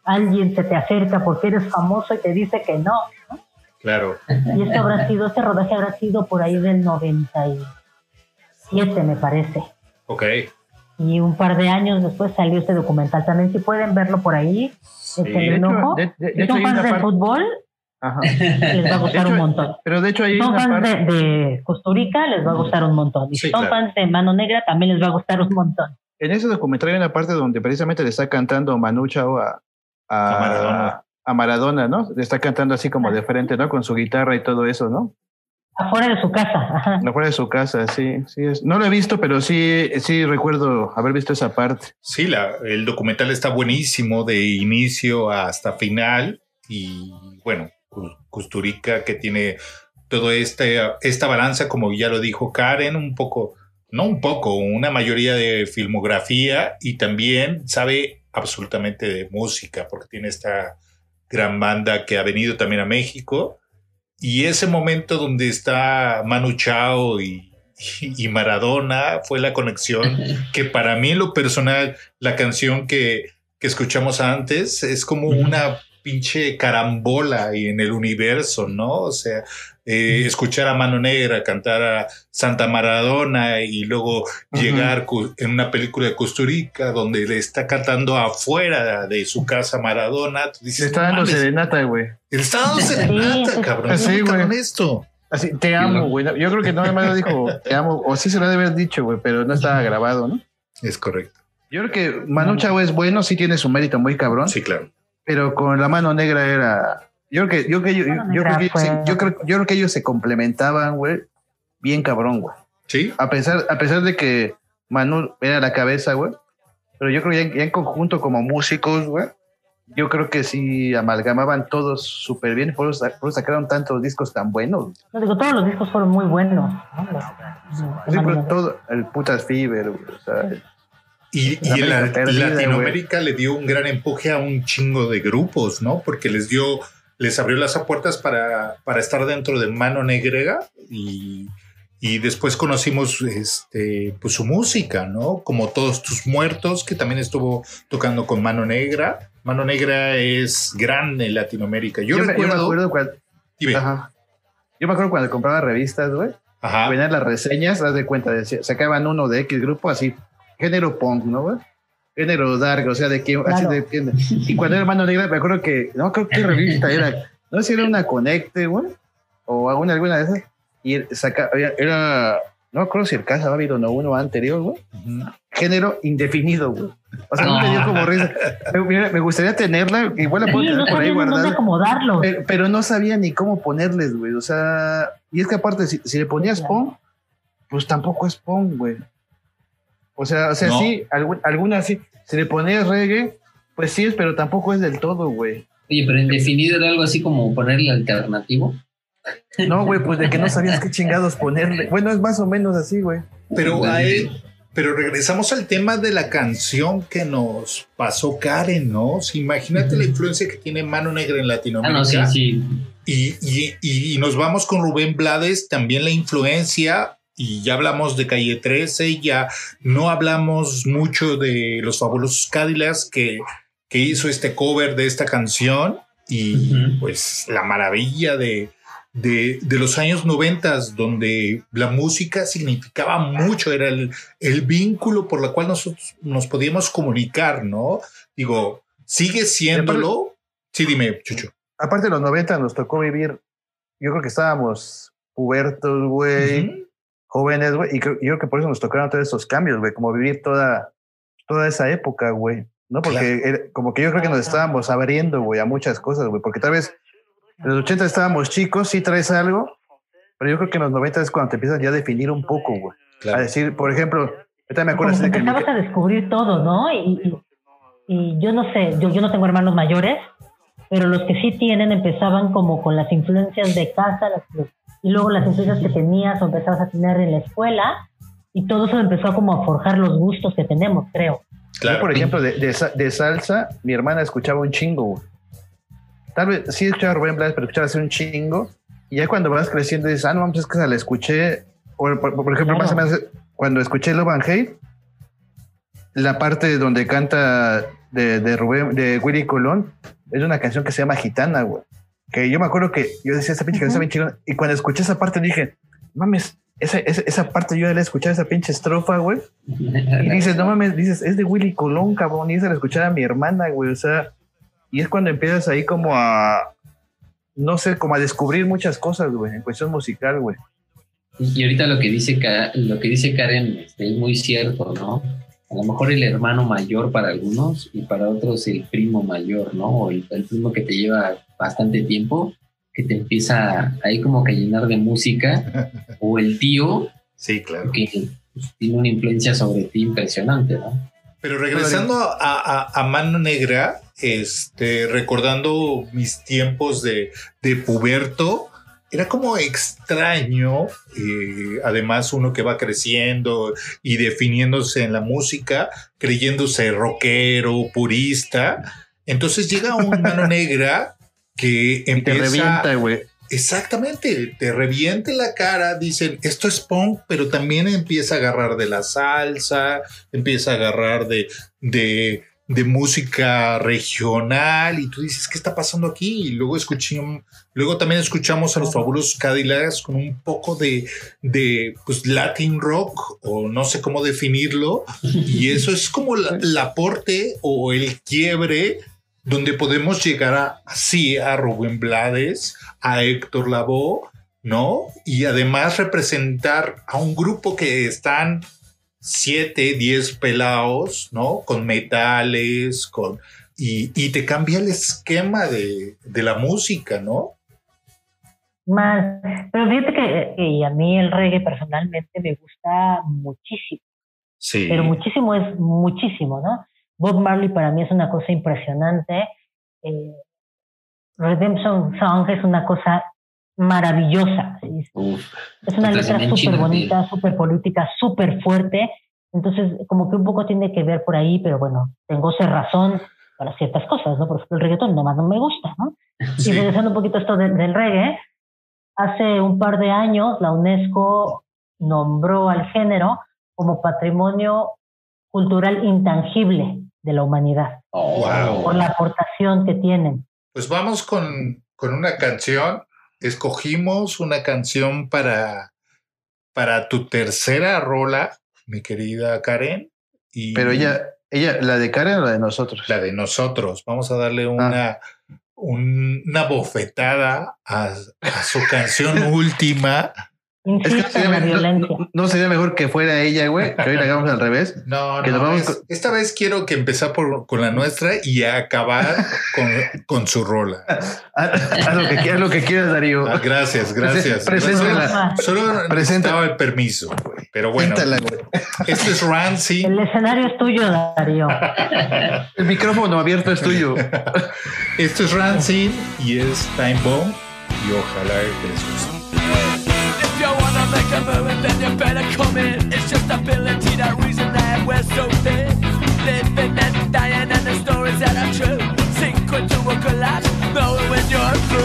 alguien se te acerca porque eres famoso y te dice que no. Claro. Y esto habrá sido, este rodaje habrá sido por ahí del 97, me parece. Ok. Y un par de años después salió este documental. También si pueden verlo por ahí, échenle de hecho- de- de- de hecho son fans del fútbol, Ajá. les va a gustar De un hecho, montón. Pero de hecho hay Si son fans parte... de, de Costurica, les va a gustar un montón. Y Sí, si son claro. fans de Mano Negra, también les va a gustar un montón. En ese documental hay una parte donde precisamente le está cantando Manu Chao a, a, A Maradona. a Maradona, ¿no? Le está cantando así como de frente, ¿no? Con su guitarra y todo eso, ¿no? Afuera de su casa. Ajá. Afuera de su casa, sí, sí. Es. No lo he visto, pero sí, sí recuerdo haber visto esa parte. Sí, la, el documental está buenísimo de inicio hasta final y bueno, Cu- Kusturica que tiene toda este, esta balanza, como ya lo dijo Karen, un poco, no un poco, una mayoría de filmografía y también sabe absolutamente de música porque tiene esta gran banda que ha venido también a México y ese momento donde está Manu Chao y, y Maradona fue la conexión que para mí en lo personal, la canción que, que escuchamos antes es como una pinche carambola y en el universo, ¿no? O sea, eh, escuchar a Mano Negra cantar a Santa Maradona y luego llegar en una película de Costurica donde le está cantando afuera de su casa Maradona. tú dices, Le está "No dando mames, serenata, güey. le está dando serenata, cabrón. Sí, Sí, güey. esto. Así, te amo, güey. Yo creo que no más lo dijo, te amo, o sí se lo ha de haber dicho, güey, pero no estaba grabado, ¿no? Es correcto. Yo creo que Manu Chao es bueno, sí tiene su mérito muy cabrón, Sí, claro. Pero con la mano negra era. Yo creo que, yo, creo que- yo, creo que ellos se- fue- yo creo, yo creo que ellos se complementaban, güey, bien cabrón, güey. Sí, A pesar, a pesar de que Manu era la cabeza, güey, pero yo creo que ya, en- ya en conjunto como músicos, güey, yo creo que sí amalgamaban todos súper bien, por eso, por eso sacaron tantos discos tan buenos. No digo, todos los discos fueron muy buenos. ¿no? Los- Sí, todo, el putas Fever, güey, o sea, Y, y la- Perdida, Latinoamérica le dio un gran empuje a un chingo de grupos, ¿no? Porque les dio, les abrió las puertas para, para estar dentro de Mano Negra y, y después conocimos este, pues, su música, ¿no? Como Todos tus muertos, que también estuvo tocando con Mano Negra. Mano Negra es grande en Latinoamérica. Yo, yo, me, yo me recuerdo. acuerdo cuando, Dime. ajá. Yo me acuerdo cuando compraba revistas, güey, Ajá. venían las reseñas, haz de cuenta, sacaban uno de X grupo así, género punk, ¿no, güey? Género dark, o sea, de que, así Claro. de que- Y cuando era Mano Negra, me acuerdo que, no creo qué revista era, no sé si era una Conecte, güey, o alguna, alguna de esas, y saca, era, era- no acuerdo si el caso había habido no uno anterior, güey, género indefinido, güey. O sea, no me dio como risa. Me, gustaría tenerla, igual la puedo Sí, tener no por ahí guardada. Pero, pero no sabía ni cómo ponerles, güey. O sea, y es que aparte, si, si le ponías punk, pues tampoco es punk, güey. O sea, o sea, No. sí, algún- algunas sí. Si le ponías reggae, pues sí es, pero tampoco es del todo, güey. Oye, pero indefinido era algo así como ponerle alternativo. No, güey, pues de que no sabías qué chingados ponerle. Bueno, es más o menos así, güey. Pero, Pues, ahí- pero regresamos al tema de la canción que nos pasó Karen, ¿no? Imagínate la influencia que tiene Mano Negra en Ah, Latinoamérica. no, sí, sí. Y, y- y- y nos vamos con Rubén Blades, también la influencia, y ya hablamos de Calle 13, ya no hablamos mucho de los fabulosos Cadillacs que, que hizo este cover de esta canción, y Ujú. pues la maravilla de, de, de los años noventas, donde la música significaba mucho, era el, el vínculo por la cual nosotros nos podíamos comunicar, ¿no? Digo, sigue siéndolo. Sí, dime, Chucho. Aparte de los 90 nos tocó vivir, yo creo que estábamos pubertos, güey. Ujú. Jóvenes, güey, y creo, yo creo que por eso nos tocaron todos esos cambios, güey, como vivir toda, toda esa época, güey, ¿no? Porque era- como que yo creo que nos estábamos abriendo, güey, a muchas cosas, güey, porque tal vez en los 80 estábamos chicos, sí traes algo, pero yo creo que en los 90 es cuando te empiezas ya a definir un poco, güey. A Claro. decir, por ejemplo, ahorita me acuerdo Como que de que... empezabas a descubrir todo, ¿no? Y, y- y yo no sé, yo, yo no tengo hermanos mayores, pero los que sí tienen empezaban como con las influencias de casa las- los- y luego las influencias que tenías o empezabas a tener en la escuela y todo eso empezó como a forjar los gustos que tenemos, creo. Yo, por ejemplo, de, de sa- de salsa, mi hermana escuchaba un chingo, güey. Tal vez sí escuchaba a Rubén Blades, pero escuchaba así un chingo. Y ya cuando vas creciendo dices, ah, no, vamos, es que se la escuché. Por, por- por ejemplo, Claro. más o menos cuando escuché Love and Hate, la parte donde canta de, de Rubén, de Willy Colón, es una canción que se llama Gitana, güey. Que yo me acuerdo que yo decía, esa pinche canción está bien chingona. Y cuando escuché esa parte dije, mames, esa, esa, esa parte yo la he escuchado, esa pinche estrofa, güey. Y dices, no mames, dices, es de Willy Colón, cabrón, y esa la escuchaba mi hermana, güey, o sea, y es cuando empiezas ahí como a, no sé, como a descubrir muchas cosas, güey, en cuestión musical, güey. Y ahorita lo que dice, lo que dice Karen este, es muy cierto, ¿no? A lo mejor el hermano mayor para algunos y para otros el primo mayor, ¿no? O el, el primo que te lleva bastante tiempo, que te empieza ahí como que a llenar de música, o el tío Sí, claro. que pues, tiene una influencia sobre ti impresionante, ¿no? Pero regresando a, a- a Mano Negra, este, recordando mis tiempos de, de puberto, era como extraño, eh, además uno que va creciendo y definiéndose en la música, creyéndose rockero, purista. Entonces llega un Mano Negra que Y te empieza... revienta, güey. Exactamente, te reviente la cara, dicen, esto es punk, pero también empieza a agarrar de la salsa, empieza a agarrar de, de, de música regional y tú dices, ¿qué está pasando aquí? Y luego escuché, luego también escuchamos a los fabulosos Cadillacs con un poco de, de pues, Latin rock o no sé cómo definirlo y eso es como la- el aporte o el quiebre donde podemos llegar a, así a Rubén Blades, a Héctor Lavoe, ¿no? Y además representar a un grupo que están siete, diez pelados, ¿no? Con metales, con... Y, y te cambia el esquema de, de la música, ¿no? Más, pero fíjate que que a mí el reggae personalmente me gusta muchísimo. Sí. pero muchísimo es muchísimo, ¿no? Bob Marley para mí es una cosa impresionante eh, Redemption Song es una cosa maravillosa. Es una letra súper bonita, súper política, súper fuerte. Entonces, como que un poco tiene que ver por ahí, pero bueno, tengo razón para ciertas cosas, ¿no? Por ejemplo, el reggaetón nomás no me gusta, ¿no? Sí. Y regresando un poquito a esto del reggae, hace un par de años la UNESCO nombró al género como patrimonio cultural intangible de la humanidad, Oh, Wow. por la aportación que tienen. Pues vamos con, con una canción. Escogimos una canción para, para tu tercera rola, mi querida Karen. Y Pero ella, ella, ¿la de Karen o la de nosotros? la de nosotros. Vamos a darle una, un- una bofetada a, a su canción última. Es que no sería, no- no- mejor que fuera ella, güey, que hoy la hagamos al revés. No, Que no, vamos es- con- esta vez quiero que empezar por, con la nuestra y acabar con, con su rola. Haz, lo que, haz lo que quieras, Darío. Ah, gracias, gracias. Preséntala. Solo necesitaba Presenta- el permiso, güey. Pero bueno, Preséntala, güey. esto es Rancy. El escenario es tuyo, Darío. El micrófono abierto es tuyo. Esto es Rancy y es Time Bomb. Y ojalá que les guste. Make a movement, then you better come in. It's just ability, that reason that we're so thin. Living and dying, and the stories that are true. Sink into a collapse, knowing when you're through.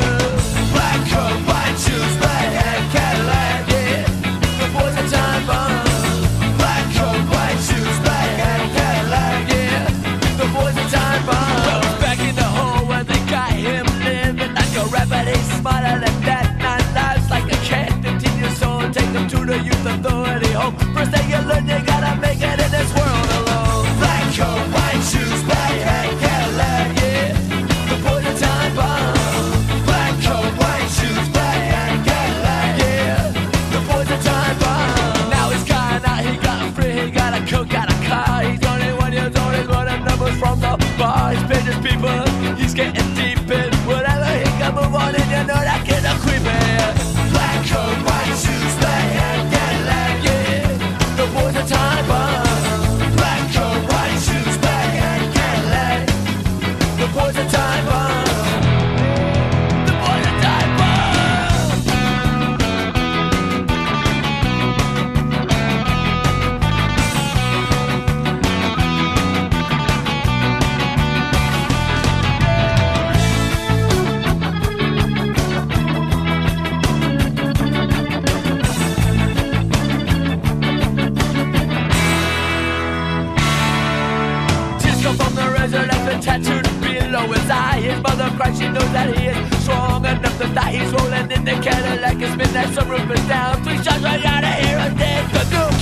Knows that he is strong enough to die. He's rolling in the Cadillac, his midnight sunroof is down. Three shots, I gotta hear him dead. The new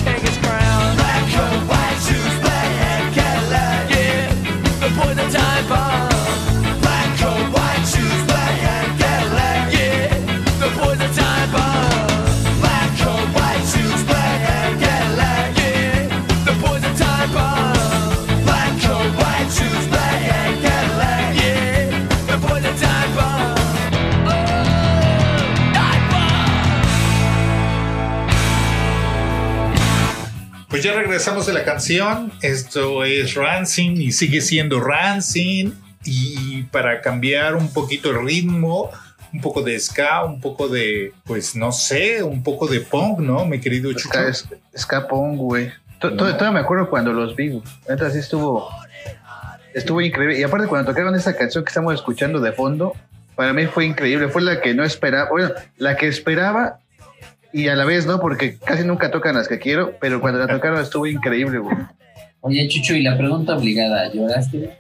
Pues ya regresamos de la canción. Esto es Rancing y sigue siendo Rancing. Y para cambiar un poquito el ritmo, un poco de ska, un poco de, pues no sé, un poco de punk, ¿no? Mi querido Chucho. Ska, es- Escapón, güey. To- to- Todavía me acuerdo cuando los vi. güey. Neta, sí estuvo. Estuvo increíble. Y aparte, cuando tocaron esa canción que estamos escuchando de fondo, para mí fue increíble. Fue la que no esperaba. Bueno, la que esperaba y a la vez no, porque casi nunca tocan las que quiero, pero cuando la tocaron estuvo increíble, güey. Oye, Chucho, y la pregunta obligada, ¿lloraste?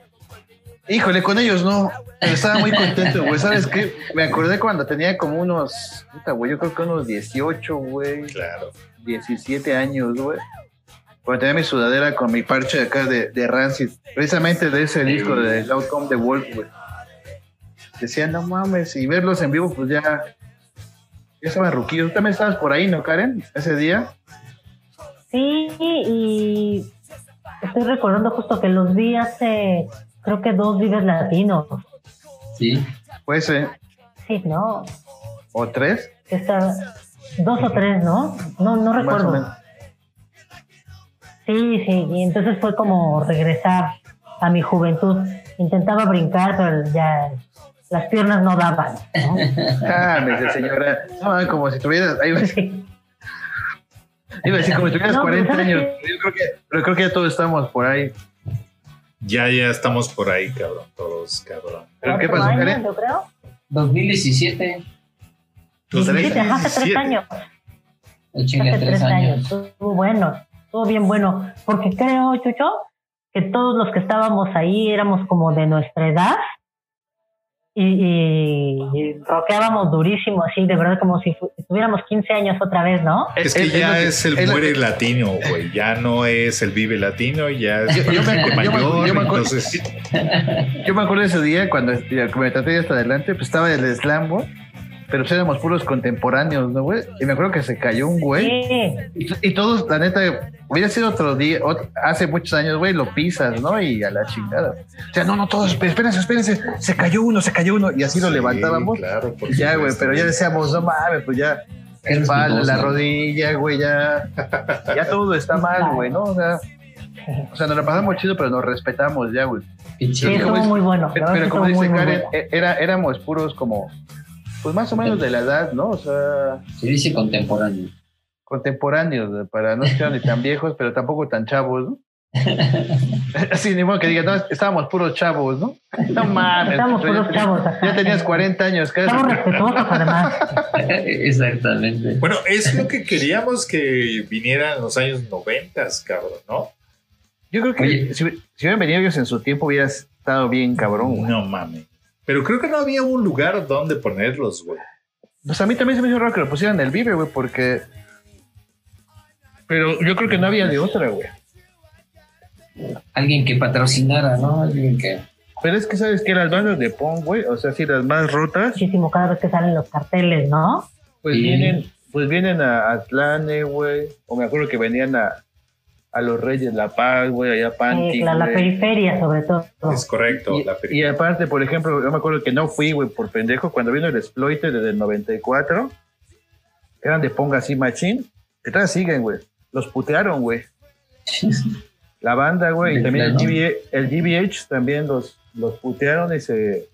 Híjole, con ellos no. Pero estaba muy contento, güey. ¿Sabes qué? Me acordé cuando tenía como unos. puta, güey, yo creo que unos 18, güey. Claro. 17 años, güey. Cuando tenía mi sudadera con mi parche acá de, de Rancid, precisamente de ese disco de Loud Come the Wolf, güey. Decía, no mames, y verlos en vivo, pues ya. Ya estaban ruquillos. Tú también estabas por ahí, ¿no, Karen? Ese día. Sí, y estoy recordando justo que los vi hace, creo que dos vives latinos. Sí. Pues, eh, Sí, ¿no? o tres, dos o tres, ¿no? No, no más o recuerdo. menos. Sí, sí, y entonces fue como regresar a mi juventud. intentaba brincar, pero ya las piernas no daban. ¿no? Cálmese, señora. No, como si tuvieras. ahí va- Iba a decir, como si tuvieras No, pero 40 ¿sabes años. qué? Yo creo que, pero creo que ya todos estamos por ahí. Ya, ya estamos por ahí, cabrón. Todos, cabrón. ¿Pero qué pasó, Karen? yo creo. 2017. Tus Sí, tres- hace tres 17. años. Chinga, Hace tres años. Estuvo bueno, estuvo bien bueno. Porque creo, Chucho, que todos los que estábamos ahí éramos como de nuestra edad y, y, y rockeábamos durísimo, así, de verdad, como si tuviéramos 15 años otra vez, ¿no? Es que Es- es ya que- es el es muere que- latino, güey. Ya no es el vive latino, ya es Yo- yo me acu- yo me mayor. yo me acu- entonces, Yo me acuerdo de ese día cuando ya, me traté de hasta adelante, pues estaba el slam, güey. Pero éramos puros contemporáneos, ¿no, güey? Y me acuerdo que se cayó un güey. Sí, Y, y todos, la neta, hubiera sido otro día, hace muchos años, güey, lo pisas, ¿no? Y a la chingada. O sea, no, no, todos, espérense, espérense, se cayó uno, se cayó uno. Y así lo sí, levantábamos. Claro, por Ya, güey, pero ya decíamos, no mames, pues ya, Eres espalda, la rodilla, güey, ya, ya todo está mal, güey, ¿no? O sea, o sea, nos la pasamos chido, pero nos respetamos ya, güey. Sí, estuvo es- muy bueno. Pero, como dice muy, muy Karen, bueno. e- era, éramos puros como, pues más o menos de la edad, ¿no? O sea, Se dice contemporáneo. contemporáneos, para no ser ni tan viejos, pero tampoco tan chavos, ¿no? Así, ni modo que digan, no, estábamos puros chavos, ¿no? No mames. Estábamos pues, ya puros chavos. Ya tenías 40 años, casi. Estamos respetuosos, además. Exactamente. Bueno, es lo que queríamos que viniera en los años noventas, cabrón, ¿no? Yo creo que Oye. si, si hubieran venido ellos en su tiempo, hubiera estado bien cabrón. No mames. Pero creo que no había un lugar donde ponerlos, güey. Pues a mí también se me hizo raro que lo pusieran en el Vive, güey, porque. Pero yo creo que no había de otra, güey. Alguien que patrocinara, ¿no? Alguien que. Pero es que, ¿sabes que Las bandas de punk, güey, o sea, sí, las más rotas, Muchísimo cada vez que salen los carteles, ¿no? pues Sí. vienen pues vienen a Atlane, güey. O me acuerdo que venían a, a los Reyes La Paz, güey, allá Eh, la, periferia, sobre todo. Es correcto. Y, la y película. aparte, por ejemplo, yo me acuerdo que no fui, güey, por pendejo, cuando vino el Exploiter desde el 94, eran de Ponga así machín, que todavía siguen, güey. Los putearon, güey. La banda, güey, y también el. GBH, el GBH también los, los putearon y se...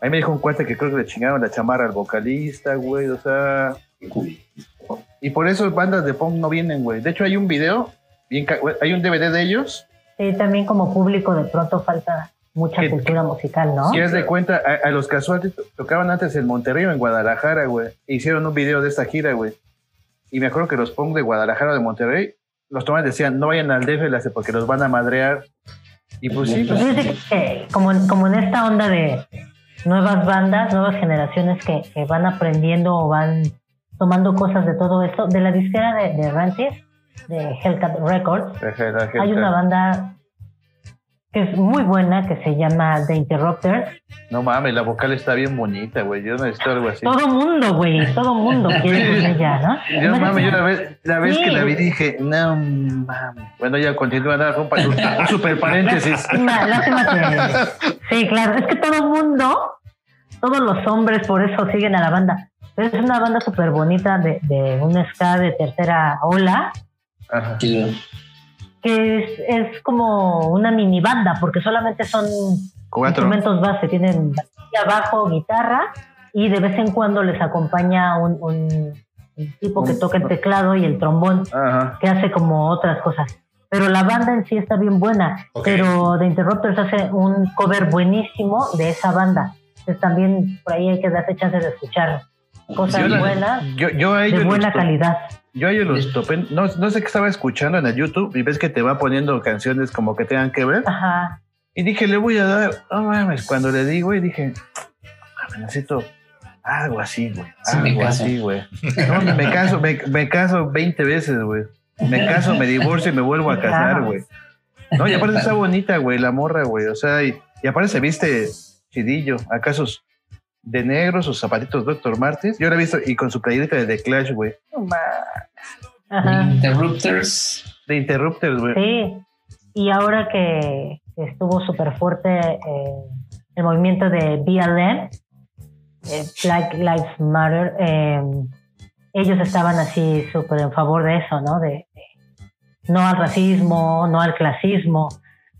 Ahí me dijo un cuate que creo que le chingaron la chamarra al vocalista, güey, o sea... Y por eso bandas de punk no vienen, güey. De hecho, hay un video, bien hay un DVD de ellos, Sí, también como público de pronto falta mucha ¿Qué- cultura musical, ¿no? Si das de cuenta, a, a los casuales tocaban antes en Monterrey o en Guadalajara, güey. E Hicieron un video de esta gira, güey. Y me acuerdo que los punk de Guadalajara o de Monterrey, los tomas decían, no vayan al DF porque los van a madrear. Y pues sí, Pues que como en, como en esta onda de nuevas bandas, nuevas generaciones que, que van aprendiendo o van tomando cosas de todo esto, de la disquera de, de Rantis, de Hellcat Records, hay una banda que es muy buena que se llama The Interrupters. no mames, la vocal está bien bonita, güey. Yo necesito algo así. Todo mundo, güey, todo mundo quiere con ella, ¿no? Yo, mames, yo la vez, la vez que Sí. la vi dije, no mames. Bueno, ya continúa, nada, fue un, un super paréntesis. Lástima, lástima que. Sí, claro, es que todo mundo, todos los hombres por eso siguen a la banda. Es una banda súper bonita de, de un ska de tercera ola, Ajá. Que es, es como una mini banda, porque solamente son Cuatro. instrumentos base, tienen batería, bajo, guitarra, y de vez en cuando les acompaña un, un- un tipo que toca el teclado y el trombón, Ajá. que hace como otras cosas. Pero la banda en sí está bien buena. Pero The Interrupters hace un cover buenísimo de esa banda. Entonces también por ahí hay que darse chance de escuchar cosas Yo la- buenas, Yo, yo a de buena los calidad. Yo ellos los topé, no, no sé qué estaba escuchando en el YouTube y ves que te va poniendo canciones como que tengan que ver. Ajá. Y dije, le voy a dar, no mames, cuando le di, güey, dije, "Mames, necesito algo así, güey. Me algo así, güey. No, me, me caso, me, me caso 20 veces, güey. Me caso, me divorcio y me vuelvo a casar, güey. No, y aparte está bonita, güey, la morra, güey. O sea, y, y aparte se viste chidillo. Acá sus de negro, sus zapatitos Dr. Martens. Yo la he visto y con su playerita de The Clash, güey. No. Ajá. Interrupters. De Interrupters, güey. Sí. Y ahora que que estuvo súper fuerte eh, el movimiento de BLM, eh, Black Lives Matter, eh, ellos estaban así súper en favor de eso, ¿no? De, de no al racismo, no al clasismo.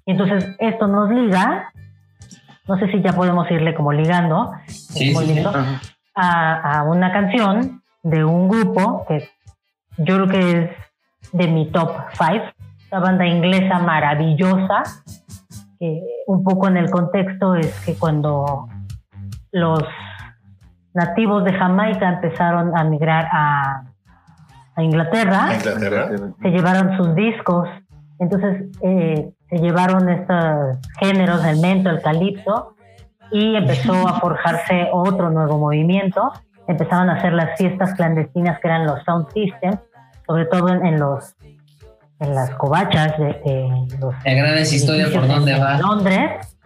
Y entonces esto nos liga no sé si ya podemos irle como ligando, Sí, muy sí, sí. lindo, a, a una canción de un grupo que yo creo que es de mi top 5, una banda inglesa maravillosa, que un poco en el contexto es que cuando los nativos de Jamaica empezaron a migrar a, a Inglaterra, Inglaterra. se llevaron sus discos, entonces eh, se llevaron estos géneros, el mento, el calipso, y empezó a forjarse otro nuevo movimiento. Empezaron a hacer las fiestas clandestinas que eran los sound systems, sobre todo en, en los en las covachas de, de los La gran historia por dónde va. Londres.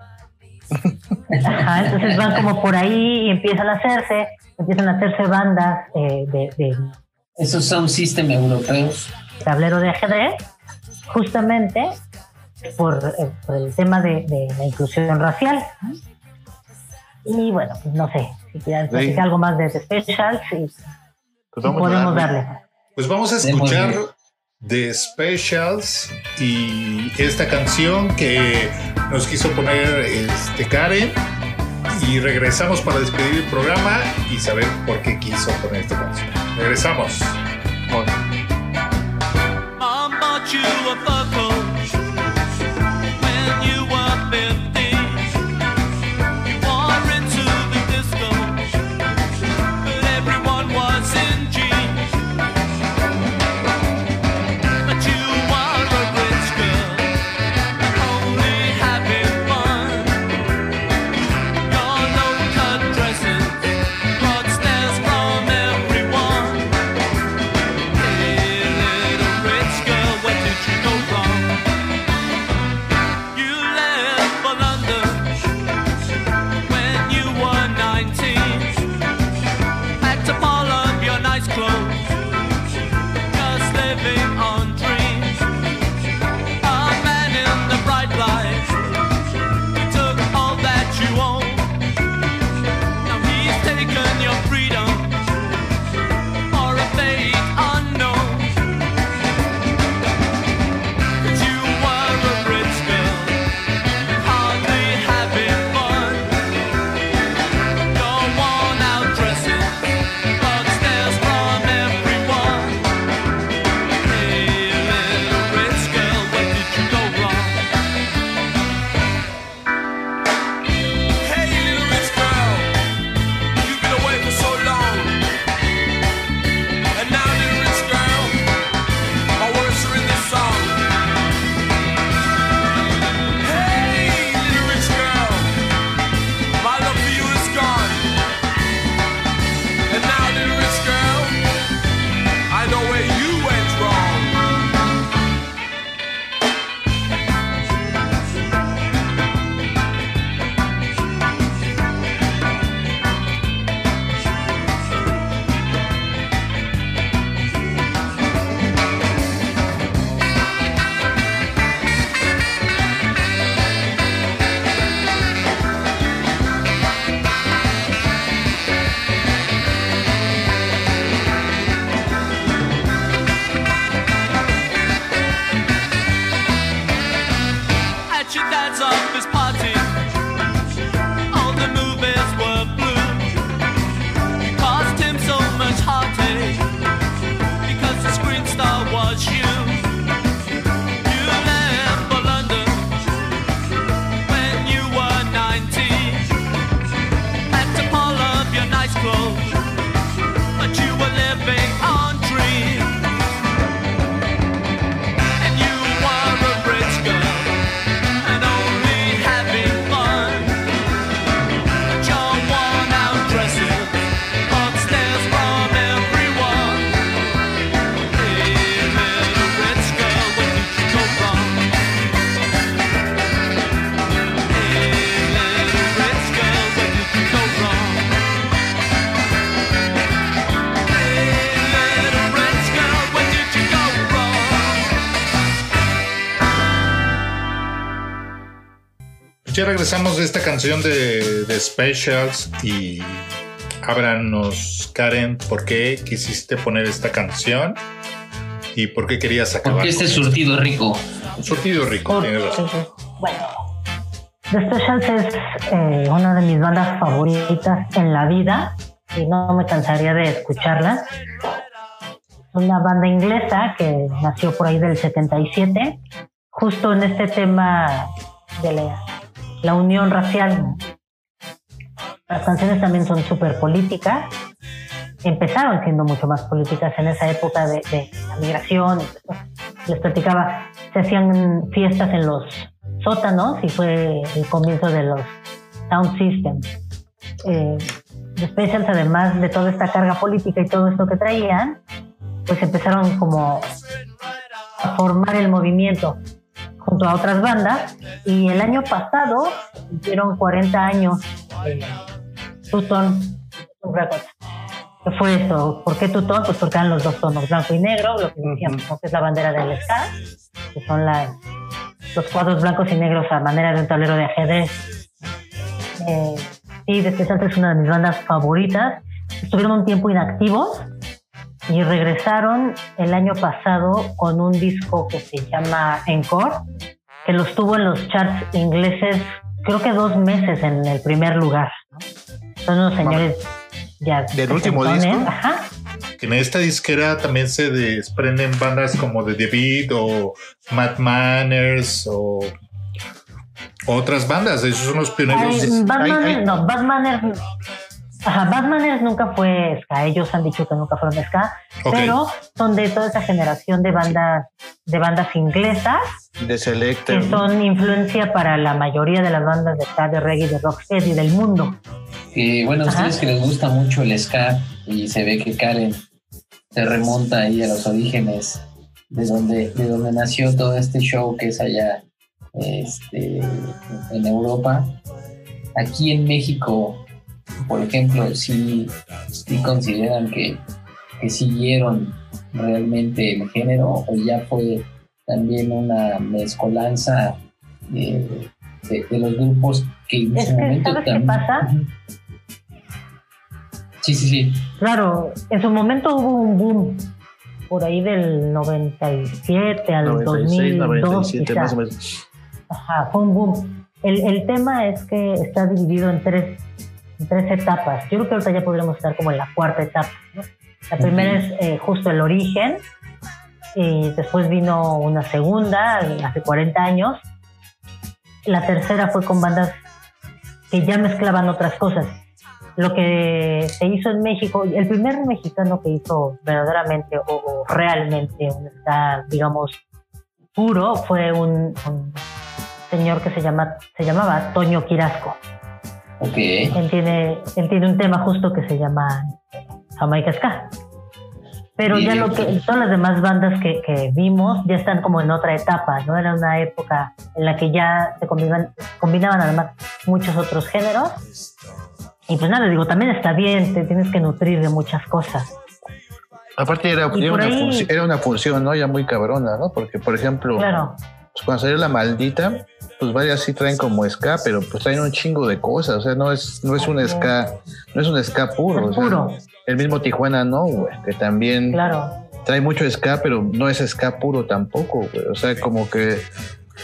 Ajá, entonces van como por ahí y empiezan a hacerse, empiezan a hacerse bandas eh, de, de Esos sound system europeos. tablero de ajedrez, justamente por, eh, por el tema de, de la inclusión racial. Y bueno, pues no sé, si quieres platicar algo más de The Specials, y Pues vamos a podemos darle. darle. Pues vamos a escuchar The Specials y esta canción que nos quiso poner este Karen. Y regresamos para despedir el programa y saber por qué quiso poner esta canción. Regresamos. Regresamos de esta canción de, de Specials y ábranos, Karen, ¿por qué quisiste poner esta canción? ¿Y por qué querías acabar? Porque este surtido rico. esto? surtido rico, tienes razón. Bueno, The Specials es eh, una de mis bandas favoritas en la vida y no me cansaría de escucharla. Es una banda inglesa que nació por ahí del 77, justo en este tema de la, la unión racial. Las canciones también son súper políticas. Empezaron siendo mucho más políticas en esa época de, de la migración. Les platicaba, se hacían fiestas en los sótanos y fue el comienzo de los sound systems. Eh, Specials, además de toda esta carga política y todo esto que traían, pues empezaron como a formar el movimiento junto a otras bandas y el año pasado hicieron 40 años Tutón Records. ¿Qué fue esto? ¿Por qué Tutón? Pues porque eran los dos tonos, blanco y negro, lo que decíamos que es la bandera del ska, que son las, los cuadros blancos y negros a manera de un tablero de ajedrez. Eh, sí, Specials es una de mis bandas favoritas. Estuvieron un tiempo inactivos y regresaron el año pasado con un disco que se llama Encore, que los tuvo en los charts ingleses creo que dos meses en el primer lugar. ¿no? Son unos señores ya ¿Del último disco? Ajá. En esta disquera también se desprenden bandas como The Beat o Mad Manners o otras bandas. Esos son los pioneros. Ay, Batman, Hay- hay- no, Batman Ajá, Batman nunca fue ska, ellos han dicho que nunca fueron ska, pero son de toda esa generación de bandas, de bandas inglesas De Selector. que son influencia para la mayoría de las bandas de ska, de reggae, de rocksteady del mundo. Bueno, a Ajá. ustedes que les gusta mucho el ska y se ve que Karen se remonta ahí a los orígenes de donde, de donde nació todo este show que es allá este, en Europa. Aquí en México, por ejemplo, sí, sí consideran que, que siguieron realmente el género o ya fue también una mezcolanza de, de- de los grupos que en Es su que, momento ¿sabes qué también- pasa? Sí, sí, sí. Claro, en su momento hubo un boom por ahí del 97 al 96, 2002 97, quizá. más o menos. Ajá, fue un boom. El, el tema es que está dividido en tres, tres etapas. Yo creo que ahorita ya podríamos estar como en la cuarta etapa. ¿no? La primera es eh, justo el origen, y después vino una segunda hace 40 años. La tercera fue con bandas que ya mezclaban otras cosas. Lo que se hizo en México, el primer mexicano que hizo verdaderamente o, o realmente un ska, digamos, puro fue un, un señor que se llama se llamaba Toño Quirasco. Él tiene él tiene un tema justo que se llama Jamaica Ska. Pero ya lo que todas las demás bandas que, que vimos ya están como en otra etapa, ¿no? Era una época en la que ya se combinaban, combinaban además muchos otros géneros. Y pues nada, digo, también está bien, te tienes que nutrir de muchas cosas. Aparte era, una ahí- funci- era una función, ¿no? Ya muy cabrona, ¿no? Porque, por ejemplo, Claro. pues, cuando salió la maldita, pues varias sí traen como ska, pero pues traen un chingo de cosas. O sea, no es, no es un ska, no es un ska puro. Es o sea, puro. el mismo Tijuana no, güey, que también Claro. trae mucho ska, pero no es ska puro tampoco, güey. O sea, como que.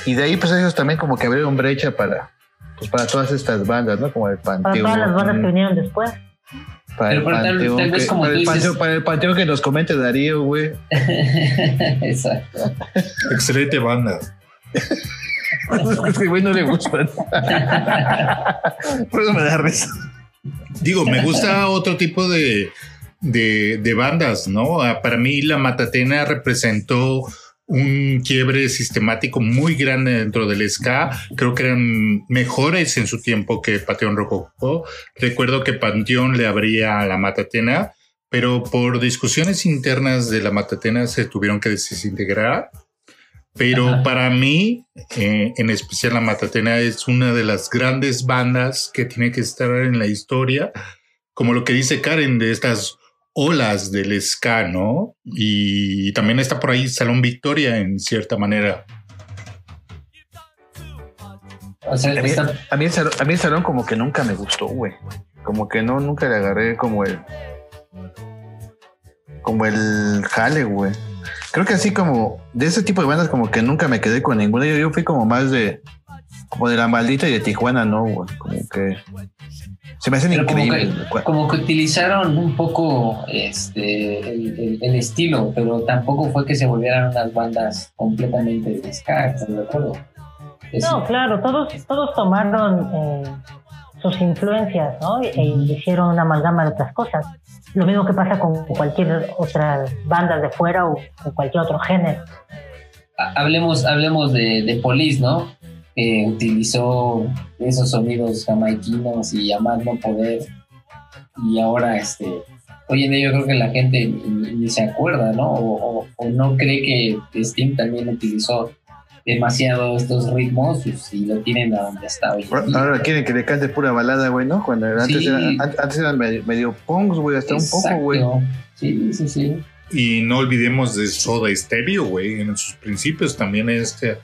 Y de ahí, pues ellos también como que abrieron brecha para. Pues para todas estas bandas, ¿no? Como el Para Panteón. todas las bandas que vinieron después. Para el, tal- panteón tal vez que, como para, el panteón, para el panteón que nos comente Darío, güey. Exacto. Excelente banda. Este güey no le gusta. Por eso me da risa. Digo, me gusta otro tipo de, de, de bandas, ¿no? Ah, Para mí la Matatena representó un quiebre sistemático muy grande dentro del ska. Creo que eran mejores en su tiempo que Panteón Rococó. Recuerdo que Panteón le abría a la Matatena, pero por discusiones internas de la Matatena se tuvieron que desintegrar. Pero Ajá. para mí, eh, en especial la Matatena, es una de las grandes bandas que tiene que estar en la historia, como lo que dice Karen de estas olas del ska, ¿no? Y también está por ahí Salón Victoria en cierta manera. O sea, A mí, está- a mí el salón, a mí el salón como que nunca me gustó, güey. Como que no, nunca le agarré como el... Como el jale, güey. Creo que así como... De ese tipo de bandas como que nunca me quedé con ninguna. Yo, yo fui como más de... como de la maldita y de Tijuana, no, güey. Como que se me hacen Pero como increíbles. que, como que utilizaron un poco este el, el- el estilo, pero tampoco fue que se volvieran unas bandas completamente de ska, ¿estás de acuerdo? Es- No, claro, todos, todos tomaron eh, sus influencias, ¿no? E hicieron una amalgama de otras cosas. Lo mismo que pasa con cualquier otra banda de fuera o, cualquier otro género. ha- hablemos, hablemos de, de Police, ¿no? Que utilizó esos sonidos jamaiquinos y a no poder. Y ahora, este, hoy en día yo creo que la gente ni, se acuerda, ¿no? O, o- no cree que Sting también utilizó demasiado estos ritmos y lo tienen a donde está hoy. Ahora- quieren que le cante pura balada, güey, ¿no? Cuando antes, Sí. eran, an- antes eran medio, medio punks, güey, hasta un poco, güey. Sí, sí, sí. Y no olvidemos de Soda Stereo, güey. En sus principios también este,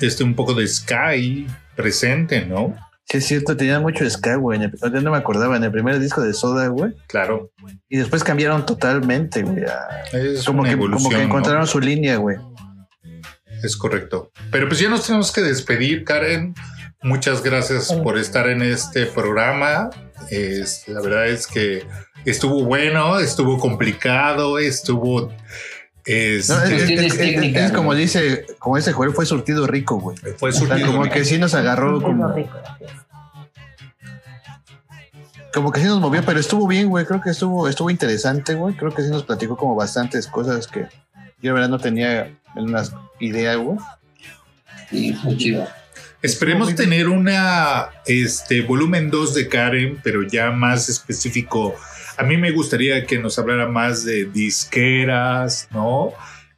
este un poco de Sky presente, ¿no? Sí, es cierto, tenían mucho ska, güey. Yo no me acordaba, en el primer disco de Soda, güey. Claro. Y después cambiaron totalmente, güey. a- Como que, como que ¿no? encontraron su línea, güey. Es correcto. Pero pues ya nos tenemos que despedir, Karen. Muchas gracias por estar en este programa. Es- la verdad es que estuvo bueno, estuvo complicado, estuvo... este, No, es, es- es- es- es como dice, como ese juego fue surtido rico, güey. fue O sea, surtido como rico. que sí nos agarró, Es como, rico, es. como que sí nos movió, pero estuvo bien, güey. Creo que estuvo, estuvo interesante, güey. Creo que sí nos platicó como bastantes cosas que yo, la verdad, no tenía una idea, güey. Sí, muy chido. Esperemos tener una este volumen 2 de Karen, pero ya más específico. A mí me gustaría que nos hablara más de disqueras, ¿no?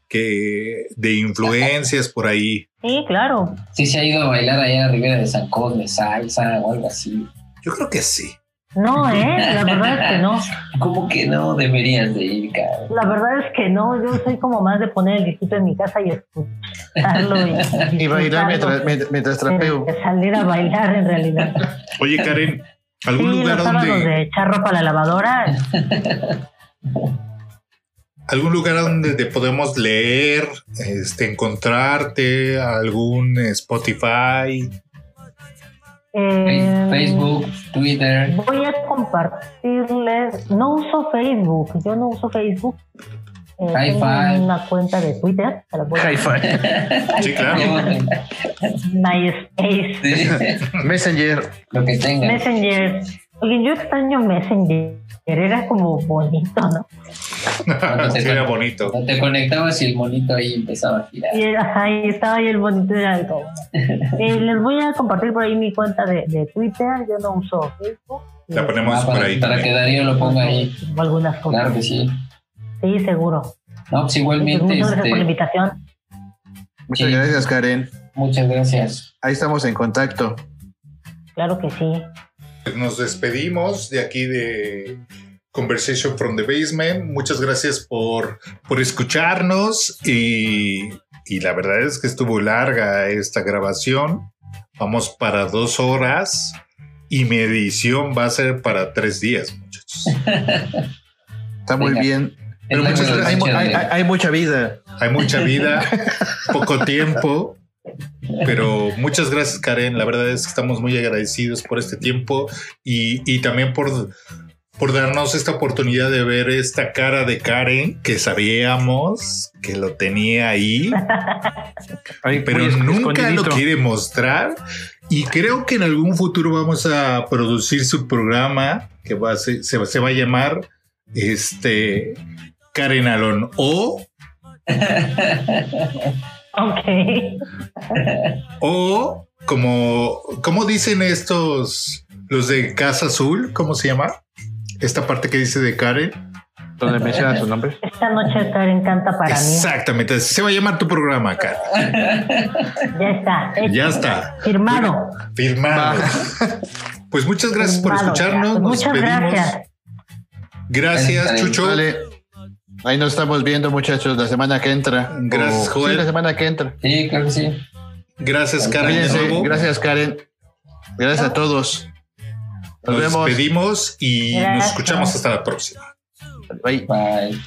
Que de influencias por ahí. Sí, claro. Sí, se ha ido a bailar allá a Rivera de San Cosme, salsa o algo así. Yo creo que sí. No, ¿eh? La verdad es que no. ¿Cómo que no deberías de ir, cara? La verdad es que no. Yo soy como más de poner el disquito en mi casa y escucharlo. Y, Y bailar mientras, mientras, trapeo. de salir a bailar en realidad. Oye, Karen, ¿algún Sí, lugar los donde de echar ropa a la lavadora. algún lugar donde te podemos leer, este encontrarte, algún Spotify? Eh, Facebook, Twitter. Voy a compartirles. No uso Facebook. Yo no uso Facebook. Eh, High tengo five. una cuenta de Twitter. se las voy a- Hi-Fi. Sí, claro. MySpace. Sí, Messenger. lo que tengas. Messenger. Oye, yo extraño Messenger. Era como bonito, ¿no? sí, era bonito. Cuando te conectabas y el monito ahí empezaba a girar. Y era- ahí estaba ahí el bonito de algo. Eh, les voy a compartir por ahí mi cuenta de, de Twitter. Yo no uso Facebook. La ponemos Ah, por para, ahí. para que. Darío lo ponga ahí. Tengo algunas cosas. Claro que sí. Sí, seguro. No, pues igualmente, Muchas gracias por la este, invitación. Muchas Sí. gracias, Karen. muchas gracias. Ahí estamos en contacto. Claro que sí. Nos despedimos de aquí de Conversation from the Basement. Muchas gracias por, por escucharnos y, y la verdad es que estuvo larga esta grabación. Vamos para dos horas y mi edición va a ser para tres días, muchachos. Está muy Venga. bien. Pero muchas hay mucha vida. Hay mucha vida, poco tiempo, pero muchas gracias Karen. La verdad es que estamos muy agradecidos por este tiempo y, y también por, por darnos esta oportunidad de ver esta cara de Karen que sabíamos que lo tenía ahí, Ay, pero nunca lo quiere mostrar. Y creo que en algún futuro vamos a producir su programa que va a ser- se, se va a llamar este Karen Alon o Ok. O como, ¿cómo dicen estos, los de Casa Azul? ¿Cómo se llama? Esta parte que dice de Karen. Donde menciona su nombre. Esta noche Karen canta para mí. Exactamente, así se va a llamar tu programa, Karen. Ya está. hecho. Ya está, Firmado. firmado. Pues muchas gracias por Firmado escucharnos. Nos Muchas despedimos. gracias. Gracias, Gracias, Chucho. Vale. Ahí nos estamos viendo, muchachos, la semana que entra. Gracias, O- Joel. Sí, la semana que entra. Sí, claro que sí. Gracias, Karen. Gracias, Karen. Gracias a todos. Nos Nos vemos. despedimos y nos escuchamos hasta la próxima. Bye. Bye.